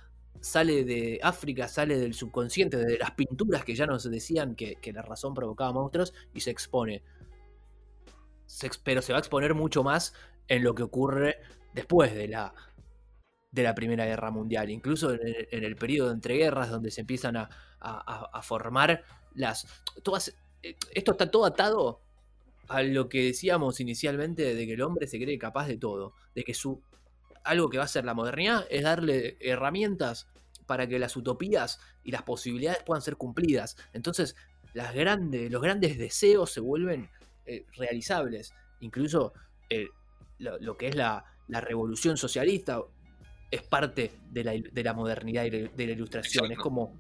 sale de África, sale del subconsciente, de las pinturas que ya nos decían que, la razón provocaba monstruos y se expone. pero se va a exponer mucho más en lo que ocurre después de la, de la Primera Guerra Mundial, incluso en el, periodo de entreguerras donde se empiezan a, a, formar las... Todas, eh, esto está todo atado a lo que decíamos inicialmente de que el hombre se cree capaz de todo, de que su algo que va a ser la modernidad es darle herramientas para que las utopías y las posibilidades puedan ser cumplidas. Entonces, las grandes, los grandes deseos se vuelven eh, realizables. Incluso eh, lo, que es la, revolución socialista es parte de la, modernidad y de la ilustración. Es como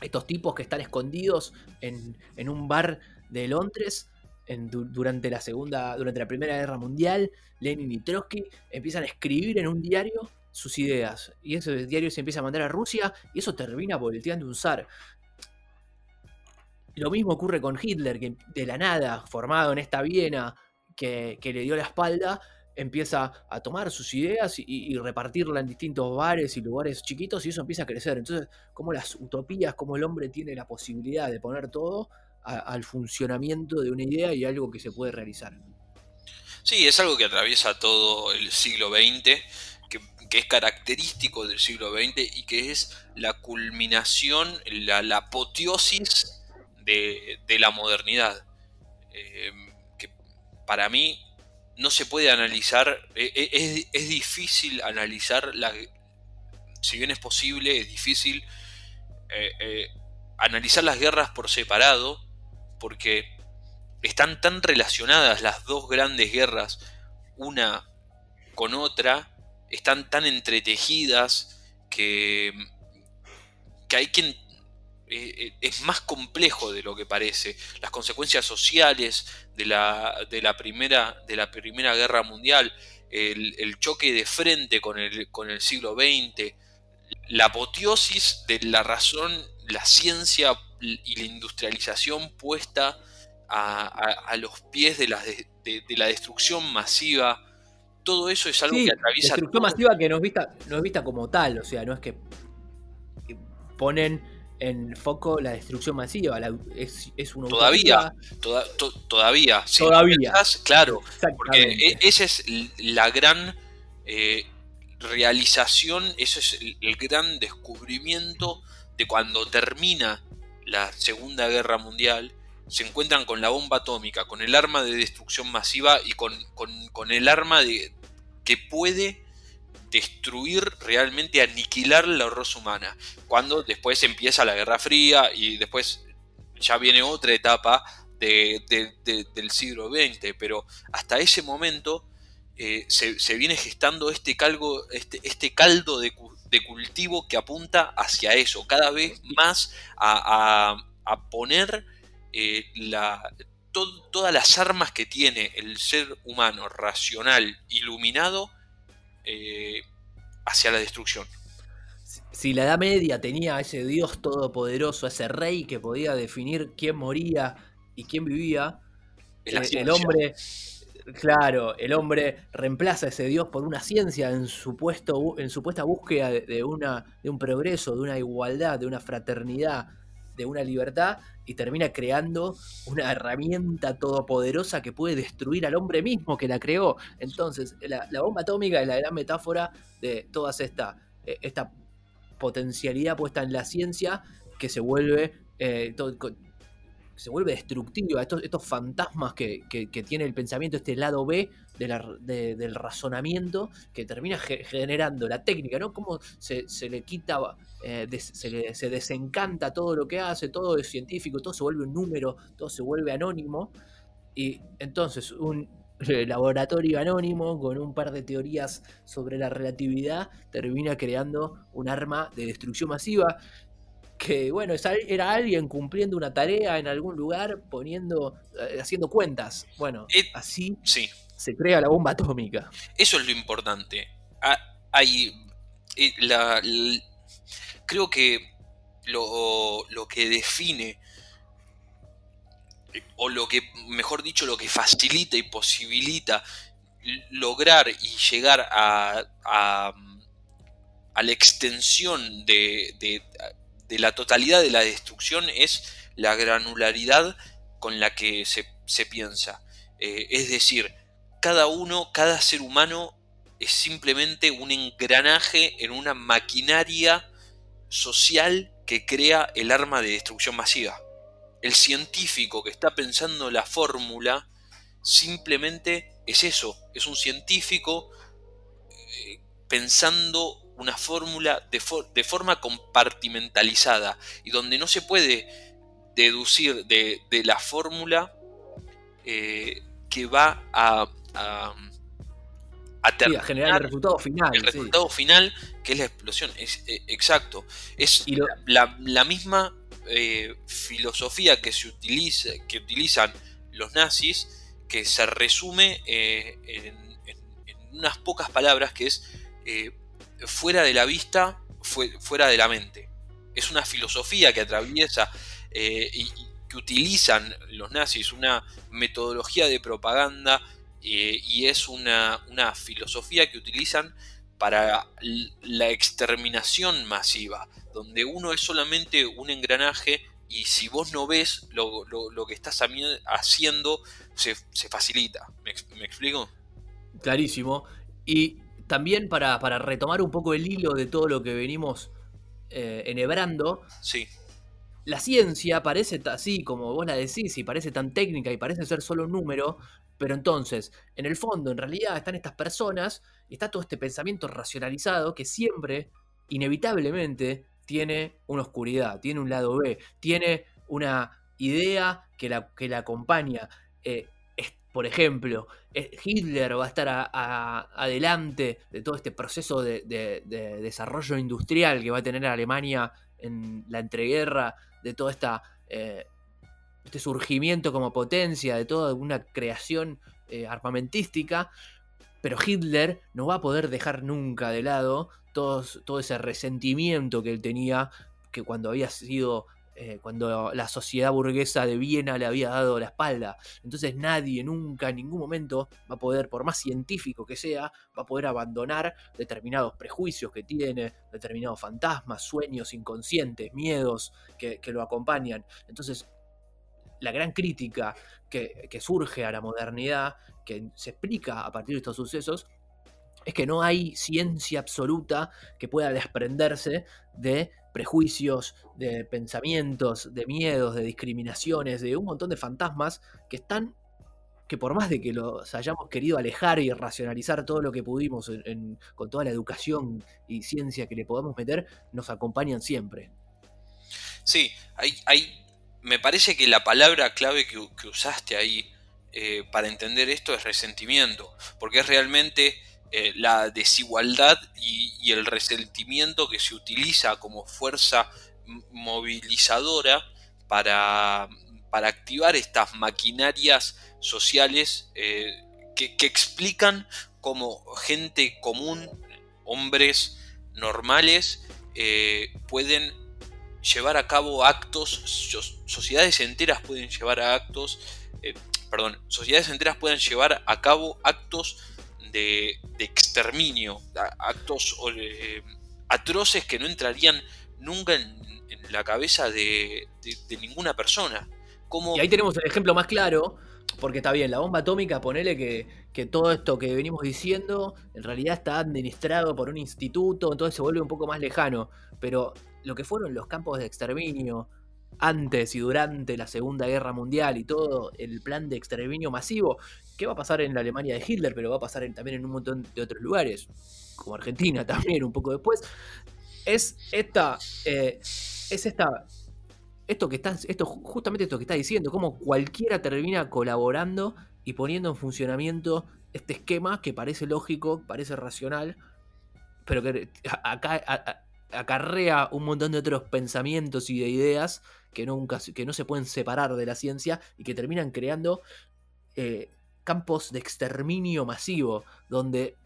estos tipos que están escondidos en, en un bar de Londres durante la segunda, durante la Primera Guerra Mundial, Lenin y Trotsky empiezan a escribir en un diario sus ideas. Y ese diario se empieza a mandar a Rusia y eso termina volteando un zar. Lo mismo ocurre con Hitler, que de la nada, formado en esta Viena que, le dio la espalda, empieza a tomar sus ideas y, y, repartirla en distintos bares y lugares chiquitos y eso empieza a crecer. Entonces, como las utopías, como el hombre tiene la posibilidad de poner todo al funcionamiento de una idea y algo que se puede realizar. Sí, es algo que atraviesa todo el siglo XX, que, es característico del siglo XX y que es la culminación, la, apoteosis de, la modernidad. Eh, que para mí no se puede analizar, e, e, es, difícil analizar, la, si bien es posible, es difícil eh, eh, analizar las guerras por separado porque están tan relacionadas las dos grandes guerras una con otra, están tan entretejidas que, que hay quien eh, eh, es más complejo de lo que parece. Las consecuencias sociales de la, de la, primera, de la primera, Guerra Mundial, el, choque de frente con el, con el, siglo XX, la apoteosis de la razón, la ciencia y la industrialización puesta a, los pies de la, de, la, destrucción masiva, todo eso es algo que atraviesa. Destrucción masiva que no es, vista, no es vista como tal, o sea, no es que ponen en foco la destrucción masiva, es, es una Todavía, todavía, todavía. claro, porque e, esa es la gran eh, realización, eso es el gran descubrimiento de cuando termina la Segunda Guerra Mundial, se encuentran con la bomba atómica, con el arma de destrucción masiva y con, el arma de, que puede destruir, realmente aniquilar la raza humana. Cuando después empieza la Guerra Fría y después ya viene otra etapa del siglo XX, pero hasta ese momento eh, se, viene gestando este, caldo, este, este caldo de, de cultivo que apunta hacia eso, cada vez más a, poner eh, la, todas las armas que tiene el ser humano racional, iluminado, eh, hacia la destrucción. Si la Edad Media tenía a ese Dios todopoderoso, ese rey que podía definir quién moría y quién vivía, el, el hombre Claro, el hombre reemplaza a ese Dios por una ciencia en, supuesto, en supuesta búsqueda de, una, de un progreso, de una igualdad, de una fraternidad, de una libertad, y termina creando una herramienta todopoderosa que puede destruir al hombre mismo que la creó. Entonces, la, bomba atómica es la gran metáfora de toda esta, eh, esta potencialidad puesta en la ciencia que se vuelve eh, se vuelve destructiva, estos, estos fantasmas que, tiene el pensamiento, este lado B del razonamiento, que termina generando la técnica, ¿no? Cómo se, le quita, eh, se, desencanta todo lo que hace, todo es científico, todo se vuelve un número, todo se vuelve anónimo, y entonces un (laughs) laboratorio anónimo con un par de teorías sobre la relatividad termina creando un arma de destrucción masiva que bueno, era alguien cumpliendo una tarea en algún lugar, poniendo, eh, haciendo cuentas. Bueno, eh, así sí. se crea la bomba atómica. Eso es lo importante. Ah, hay, eh, la, creo que lo, lo que define, o lo que, mejor dicho, lo que facilita y posibilita lograr y llegar a, a, a la extensión de, de de la totalidad de la destrucción es la granularidad con la que se, piensa. Eh, es decir, cada uno, cada ser humano es simplemente un engranaje en una maquinaria social que crea el arma de destrucción masiva. El científico que está pensando la fórmula simplemente es eso, es un científico eh, pensando una fórmula de, de, forma compartimentalizada y donde no se puede deducir de, la fórmula eh, que va a, a, generar el resultado final. El resultado final, que es la explosión. Es, eh, exacto. Es la, misma eh, filosofía que se utiliza, que utilizan los nazis, que se resume en, unas pocas palabras, que es fuera de la vista, fuera de la mente. Es una filosofía que atraviesa eh, y, que utilizan los nazis, una metodología de propaganda eh, y es una, filosofía que utilizan para la exterminación masiva, donde uno es solamente un engranaje y si vos no ves lo, que estás haciendo, se, facilita. ¿Me, explico? Clarísimo. Y también para, retomar un poco el hilo de todo lo que venimos eh, enhebrando, sí la ciencia parece así, como vos la decís, y parece tan técnica y parece ser solo un número, pero entonces, en el fondo, en realidad están estas personas y está todo este pensamiento racionalizado que siempre, inevitablemente, tiene una oscuridad, tiene un lado B, tiene una idea que la, que la acompaña. Eh, por ejemplo, eh, Hitler va a estar adelante de todo este proceso de, de, desarrollo industrial que va a tener Alemania en la entreguerra de todo eh, este surgimiento como potencia, de toda una creación eh, armamentística, pero Hitler no va a poder dejar nunca de lado todo ese resentimiento que él tenía, que cuando había sido eh, cuando la sociedad burguesa de Viena le había dado la espalda. Entonces nadie nunca, en ningún momento, va a poder, por más científico que sea, va a poder abandonar determinados prejuicios que tiene, determinados fantasmas, sueños inconscientes, miedos que, lo acompañan. Entonces, la gran crítica que, que surge a la modernidad, que se explica a partir de estos sucesos, es que no hay ciencia absoluta que pueda desprenderse de prejuicios, de pensamientos, de miedos, de discriminaciones, de un montón de fantasmas que están, que por más de que los hayamos querido alejar y racionalizar todo lo que pudimos con toda la educación y ciencia que le podamos meter, nos acompañan siempre. Sí, hay, hay, me parece que la palabra clave que, usaste ahí eh, para entender esto es resentimiento, porque es realmente eh, la desigualdad y, el resentimiento que se utiliza como fuerza movilizadora para, para activar estas maquinarias sociales eh, que, explican cómo gente común, hombres normales, eh, pueden llevar a cabo actos, sociedades enteras pueden llevar a actos, perdón, sociedades enteras pueden llevar a cabo actos de, exterminio, actos eh, atroces que no entrarían nunca en, la cabeza de, ninguna persona. Como... Y ahí tenemos el ejemplo más claro, porque está bien, la bomba atómica, ponele que, que todo esto que venimos diciendo en realidad está administrado por un instituto, entonces se vuelve un poco más lejano, pero lo que fueron los campos de exterminio, antes y durante la Segunda Guerra Mundial y todo el plan de exterminio masivo, que va a pasar en la Alemania de Hitler, pero va a pasar también en un montón de otros lugares, como Argentina también un poco después, es esta, eh, es esta, esto que está, esto, justamente esto que está diciendo, como cualquiera termina colaborando y poniendo en funcionamiento este esquema que parece lógico, parece racional, pero que acá acarrea un montón de otros pensamientos y de ideas que, nunca, que no se pueden separar de la ciencia y que terminan creando eh, campos de exterminio masivo, donde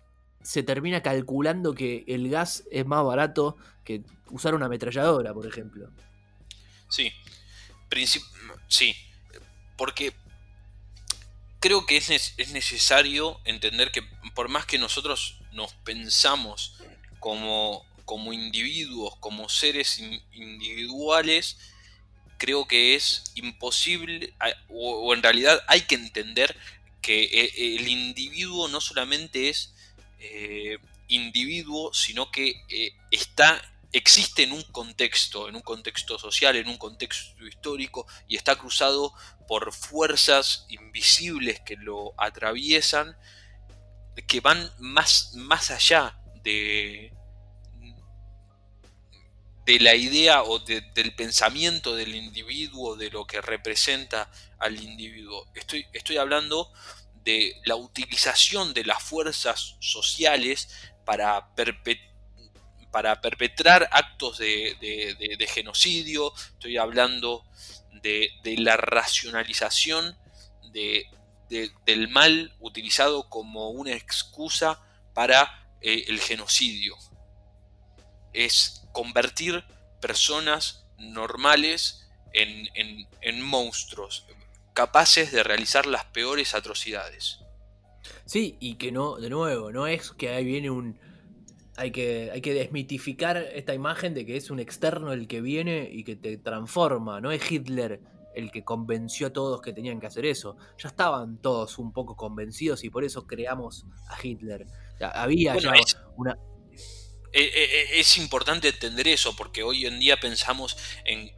se termina calculando que el gas es más barato que usar una ametralladora, por ejemplo. Sí, sí, porque creo que es, es, necesario entender que por más que nosotros nos pensamos como como individuos, como seres individuales, creo que es imposible, o, en realidad hay que entender que eh, el individuo no solamente es eh, individuo, sino que eh, está, existe en un contexto, en un contexto social, en un contexto histórico, y está cruzado por fuerzas invisibles que lo atraviesan, que van más, más allá de, de la idea o del pensamiento del individuo, de lo que representa al individuo. Estoy, estoy hablando de la utilización de las fuerzas sociales para, para perpetrar actos de, genocidio, estoy hablando de, la racionalización del mal utilizado como una excusa para eh, el genocidio. Es convertir personas normales en, monstruos, capaces de realizar las peores atrocidades. Sí, y que no, de nuevo, no es que ahí viene un... Hay que, hay que desmitificar esta imagen de que es un externo el que viene y que te transforma, no es Hitler el que convenció a todos que tenían que hacer eso. Ya estaban todos un poco convencidos y por eso creamos a Hitler. había ya una, es importante entender eso, porque hoy en día pensamos en,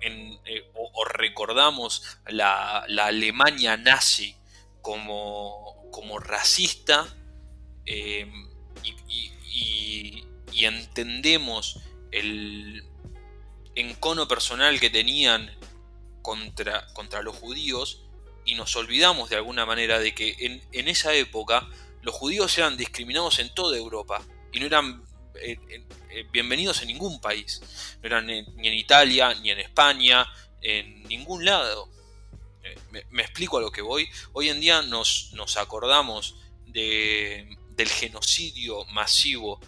o, recordamos la, Alemania nazi como, como racista em, y, entendemos el encono personal que tenían contra, contra los judíos y nos olvidamos de alguna manera de que en, en esa época los judíos eran discriminados en toda Europa y no eran eh, eh, bienvenidos en ningún país. No eran ni en Italia, ni en España, en ningún lado. Eh, me, explico a lo que voy. Hoy en día nos, nos acordamos de, del genocidio masivo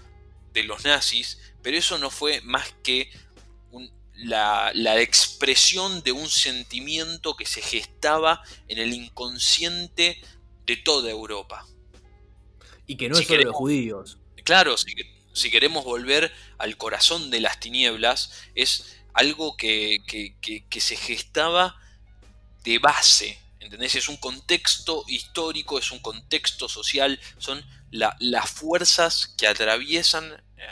de los nazis, pero eso no fue más que la, expresión de un sentimiento que se gestaba en el inconsciente de toda Europa. Y que no es solo de judíos. Claro, si queremos volver al corazón de las tinieblas, es algo que, se gestaba de base, ¿entendés? Es un contexto histórico, es un contexto social, son las fuerzas que atraviesan eh,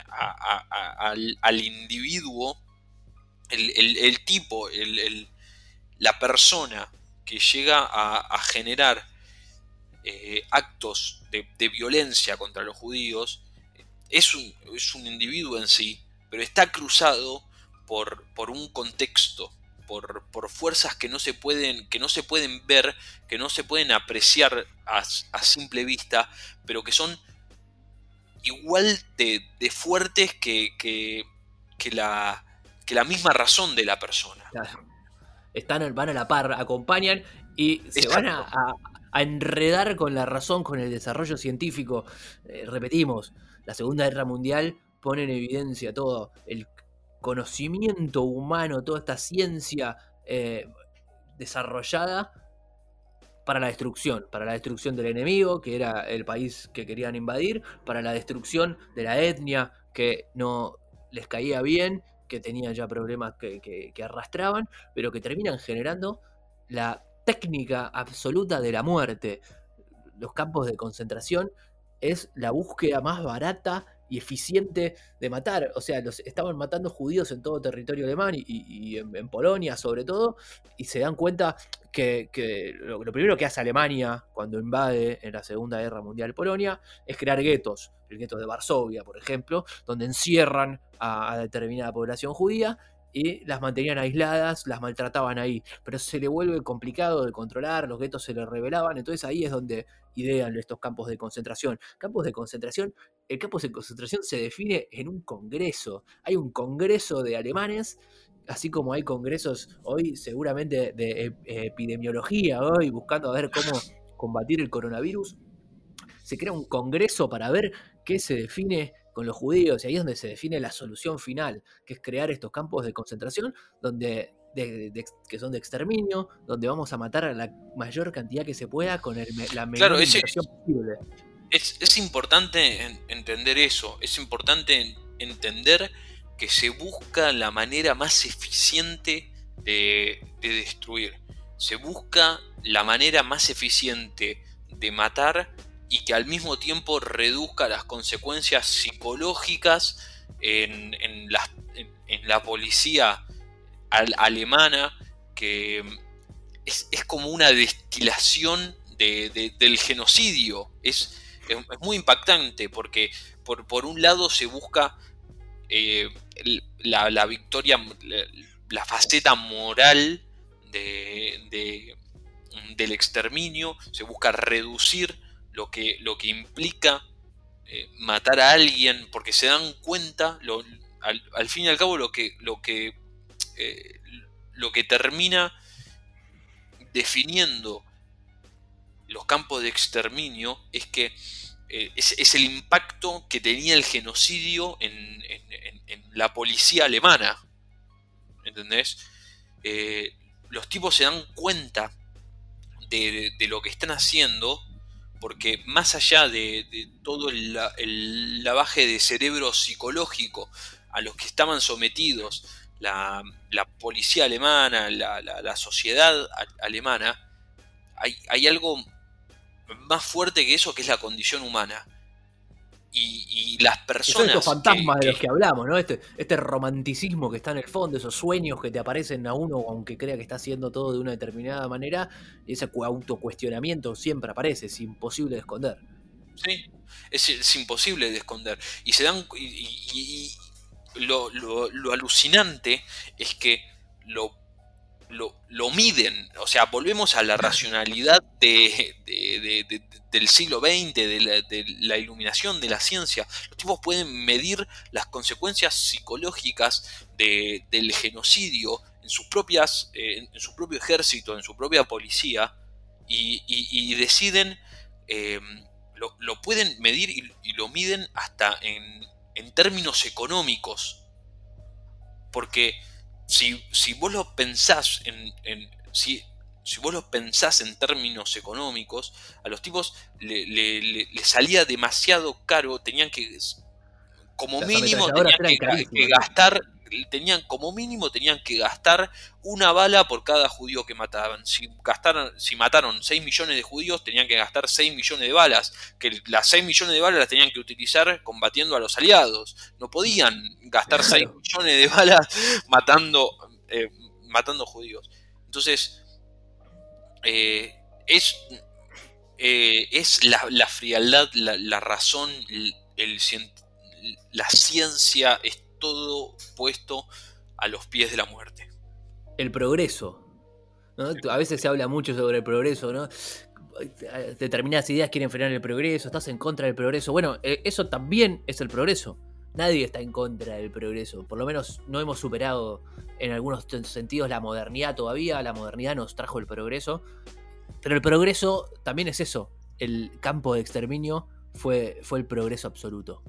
al, individuo, el, tipo, la persona que llega a, generar eh, actos de, violencia contra los judíos, es un, es un individuo en sí, pero está cruzado por, por un contexto, por, por, fuerzas que no, se pueden, que no se pueden ver, que no se pueden apreciar a, simple vista, pero que son igual de, fuertes que, que, la, que la misma razón de la persona. Están, van a la par, acompañan y se van a, a, enredar con la razón, con el desarrollo científico. Eh, repetimos, la Segunda Guerra Mundial pone en evidencia todo el conocimiento humano, toda esta ciencia eh, desarrollada para la destrucción, para la destrucción del enemigo, que era el país que querían invadir, para la destrucción de la etnia que no les caía bien, que tenían ya problemas que, que arrastraban, pero que terminan generando la técnica absoluta de la muerte. Los campos de concentración es la búsqueda más barata y eficiente de matar. O sea, los estaban matando judíos en todo territorio alemán y, en, Polonia sobre todo, y se dan cuenta que, lo, primero que hace Alemania cuando invade en la Segunda Guerra Mundial Polonia es crear guetos, el gueto de Varsovia, por ejemplo, donde encierran a determinada población judía y las mantenían aisladas, las maltrataban ahí. Pero se le vuelve complicado de controlar, los guetos se le revelaban, entonces ahí es donde idean estos campos de concentración. Campos de concentración, el campo de concentración se define en un congreso. Hay un congreso de alemanes, así como hay congresos hoy seguramente de epidemiología, hoy buscando a ver cómo combatir el coronavirus. Se crea un congreso para ver qué se define con los judíos, y ahí es donde se define la solución final, que es crear estos campos de concentración donde que son de exterminio, donde vamos a matar a la mayor cantidad que se pueda con el, la menor claro, posible. Es, importante entender eso, es importante entender que se busca la manera más eficiente de, de destruir, se busca la manera más eficiente de matar y que al mismo tiempo reduzca las consecuencias psicológicas en, en, la, policía alemana, que es, como una destilación del genocidio. Es, es, muy impactante porque por, por un lado se busca eh, la, victoria, la, faceta moral de, del exterminio, se busca reducir lo que, lo que implica eh, matar a alguien, porque se dan cuenta, al, fin y al cabo, lo que, lo que, eh, lo que termina definiendo los campos de exterminio es que eh, es, el impacto que tenía el genocidio en, la policía alemana. ¿Entendés? los tipos se dan cuenta de, lo que están haciendo porque más allá de, todo el, lavaje de cerebro psicológico a los que estaban sometidos la, policía alemana, la, sociedad alemana, hay, algo más fuerte que eso que es la condición humana. Y, las personas. estos fantasmas de los que hablamos, ¿no? Este, este romanticismo que está en el fondo, esos sueños que te aparecen a uno, aunque crea que está haciendo todo de una determinada manera, ese autocuestionamiento siempre aparece, es imposible de esconder. Sí, es, imposible de esconder. Y se dan. Y, lo, lo alucinante es que lo lo, miden. O sea, volvemos a la racionalidad del siglo XX, de la, iluminación, de la ciencia. Los tipos pueden medir las consecuencias psicológicas del genocidio en sus propias, eh, en su propio ejército, en su propia policía, y, deciden, eh, lo, pueden medir y, lo miden hasta en, en términos económicos. Porque si, vos lo pensás en, si, si, vos lo pensás en términos económicos, a los tipos le, salía demasiado caro, tenían que como mínimo tenían que, gastar tenían como mínimo tenían que gastar una bala por cada judío que mataban. Si gastaron, si mataron 6 millones de judíos, tenían que gastar 6 millones de balas, que las 6 millones de balas las tenían que utilizar combatiendo a los aliados. No podían gastar 6 millones de balas matando eh, matando judíos. Entonces eh, es eh, es la, frialdad, la, razón, el, la ciencia todo puesto a los pies de la muerte. El progreso. A veces se habla mucho sobre el progreso, ¿no? Determinadas ideas quieren frenar el progreso, estás en contra del progreso. Bueno, e, eso también es el progreso. Nadie está en contra del progreso. Por lo menos no hemos superado en algunos sentidos la modernidad todavía. La modernidad nos trajo el progreso. Pero el progreso también es eso. El campo de exterminio fue, fue el progreso absoluto.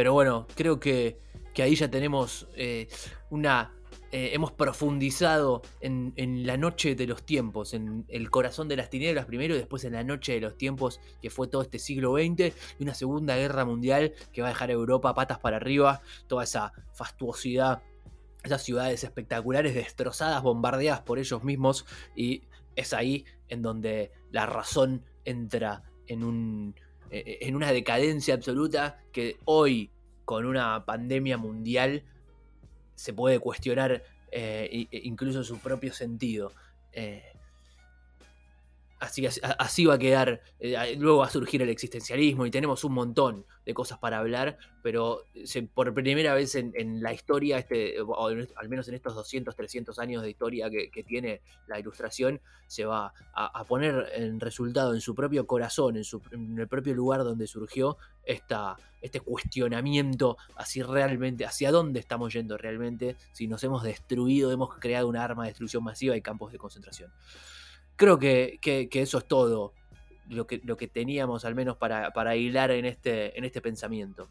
Pero bueno, creo que, ahí ya tenemos eh, una... Eh, hemos profundizado en, la noche de los tiempos, en el corazón de las tinieblas primero y después en la noche de los tiempos que fue todo este siglo XX y una segunda guerra mundial que va a dejar a Europa patas para arriba, toda esa fastuosidad, esas ciudades espectaculares destrozadas, bombardeadas por ellos mismos y es ahí en donde la razón entra en un en una decadencia absoluta que hoy, con una pandemia mundial, se puede cuestionar eh, incluso su propio sentido. Así, así va a quedar, eh, luego va a surgir el existencialismo y tenemos un montón de cosas para hablar, pero por primera vez en, la historia, este, o al menos en estos 200, 300 años de historia que, tiene la ilustración, se va a, poner en resultado en su propio corazón, en, su, el propio lugar donde surgió esta, este cuestionamiento así realmente, hacia dónde estamos yendo realmente, si nos hemos destruido, hemos creado una arma de destrucción masiva y campos de concentración creo que, eso es todo lo que, lo que teníamos al menos para, para hilar en este, en este pensamiento.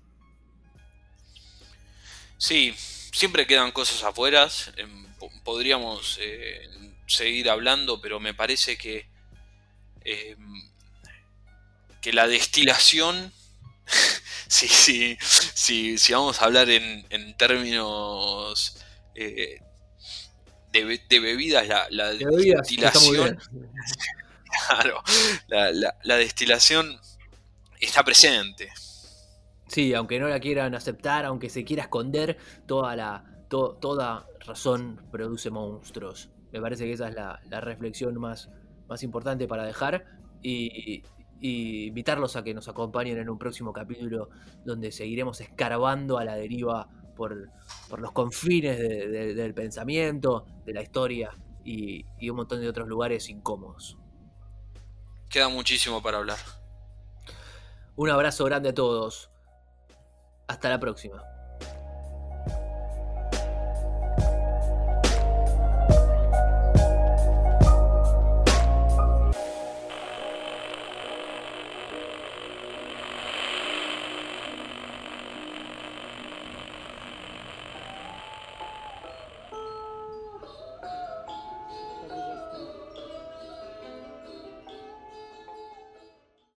Sí, siempre quedan cosas afuera. Em, podríamos eh, seguir hablando, pero me parece que, em, que la destilación, (laughs) si, sí, sí, sí, vamos a hablar en, en términos eh, de, bebidas, la, destilación. (laughs) Claro, la, destilación está presente. Sí, aunque no la quieran aceptar, aunque se quiera esconder, toda la toda razón produce monstruos. Me parece que esa es la, reflexión más, más importante para dejar. Y, y invitarlos a que nos acompañen en un próximo capítulo donde seguiremos escarbando a la deriva por, los confines del pensamiento, de la historia y, y un montón de otros lugares incómodos. Queda muchísimo para hablar. Un abrazo grande a todos. Hasta la próxima.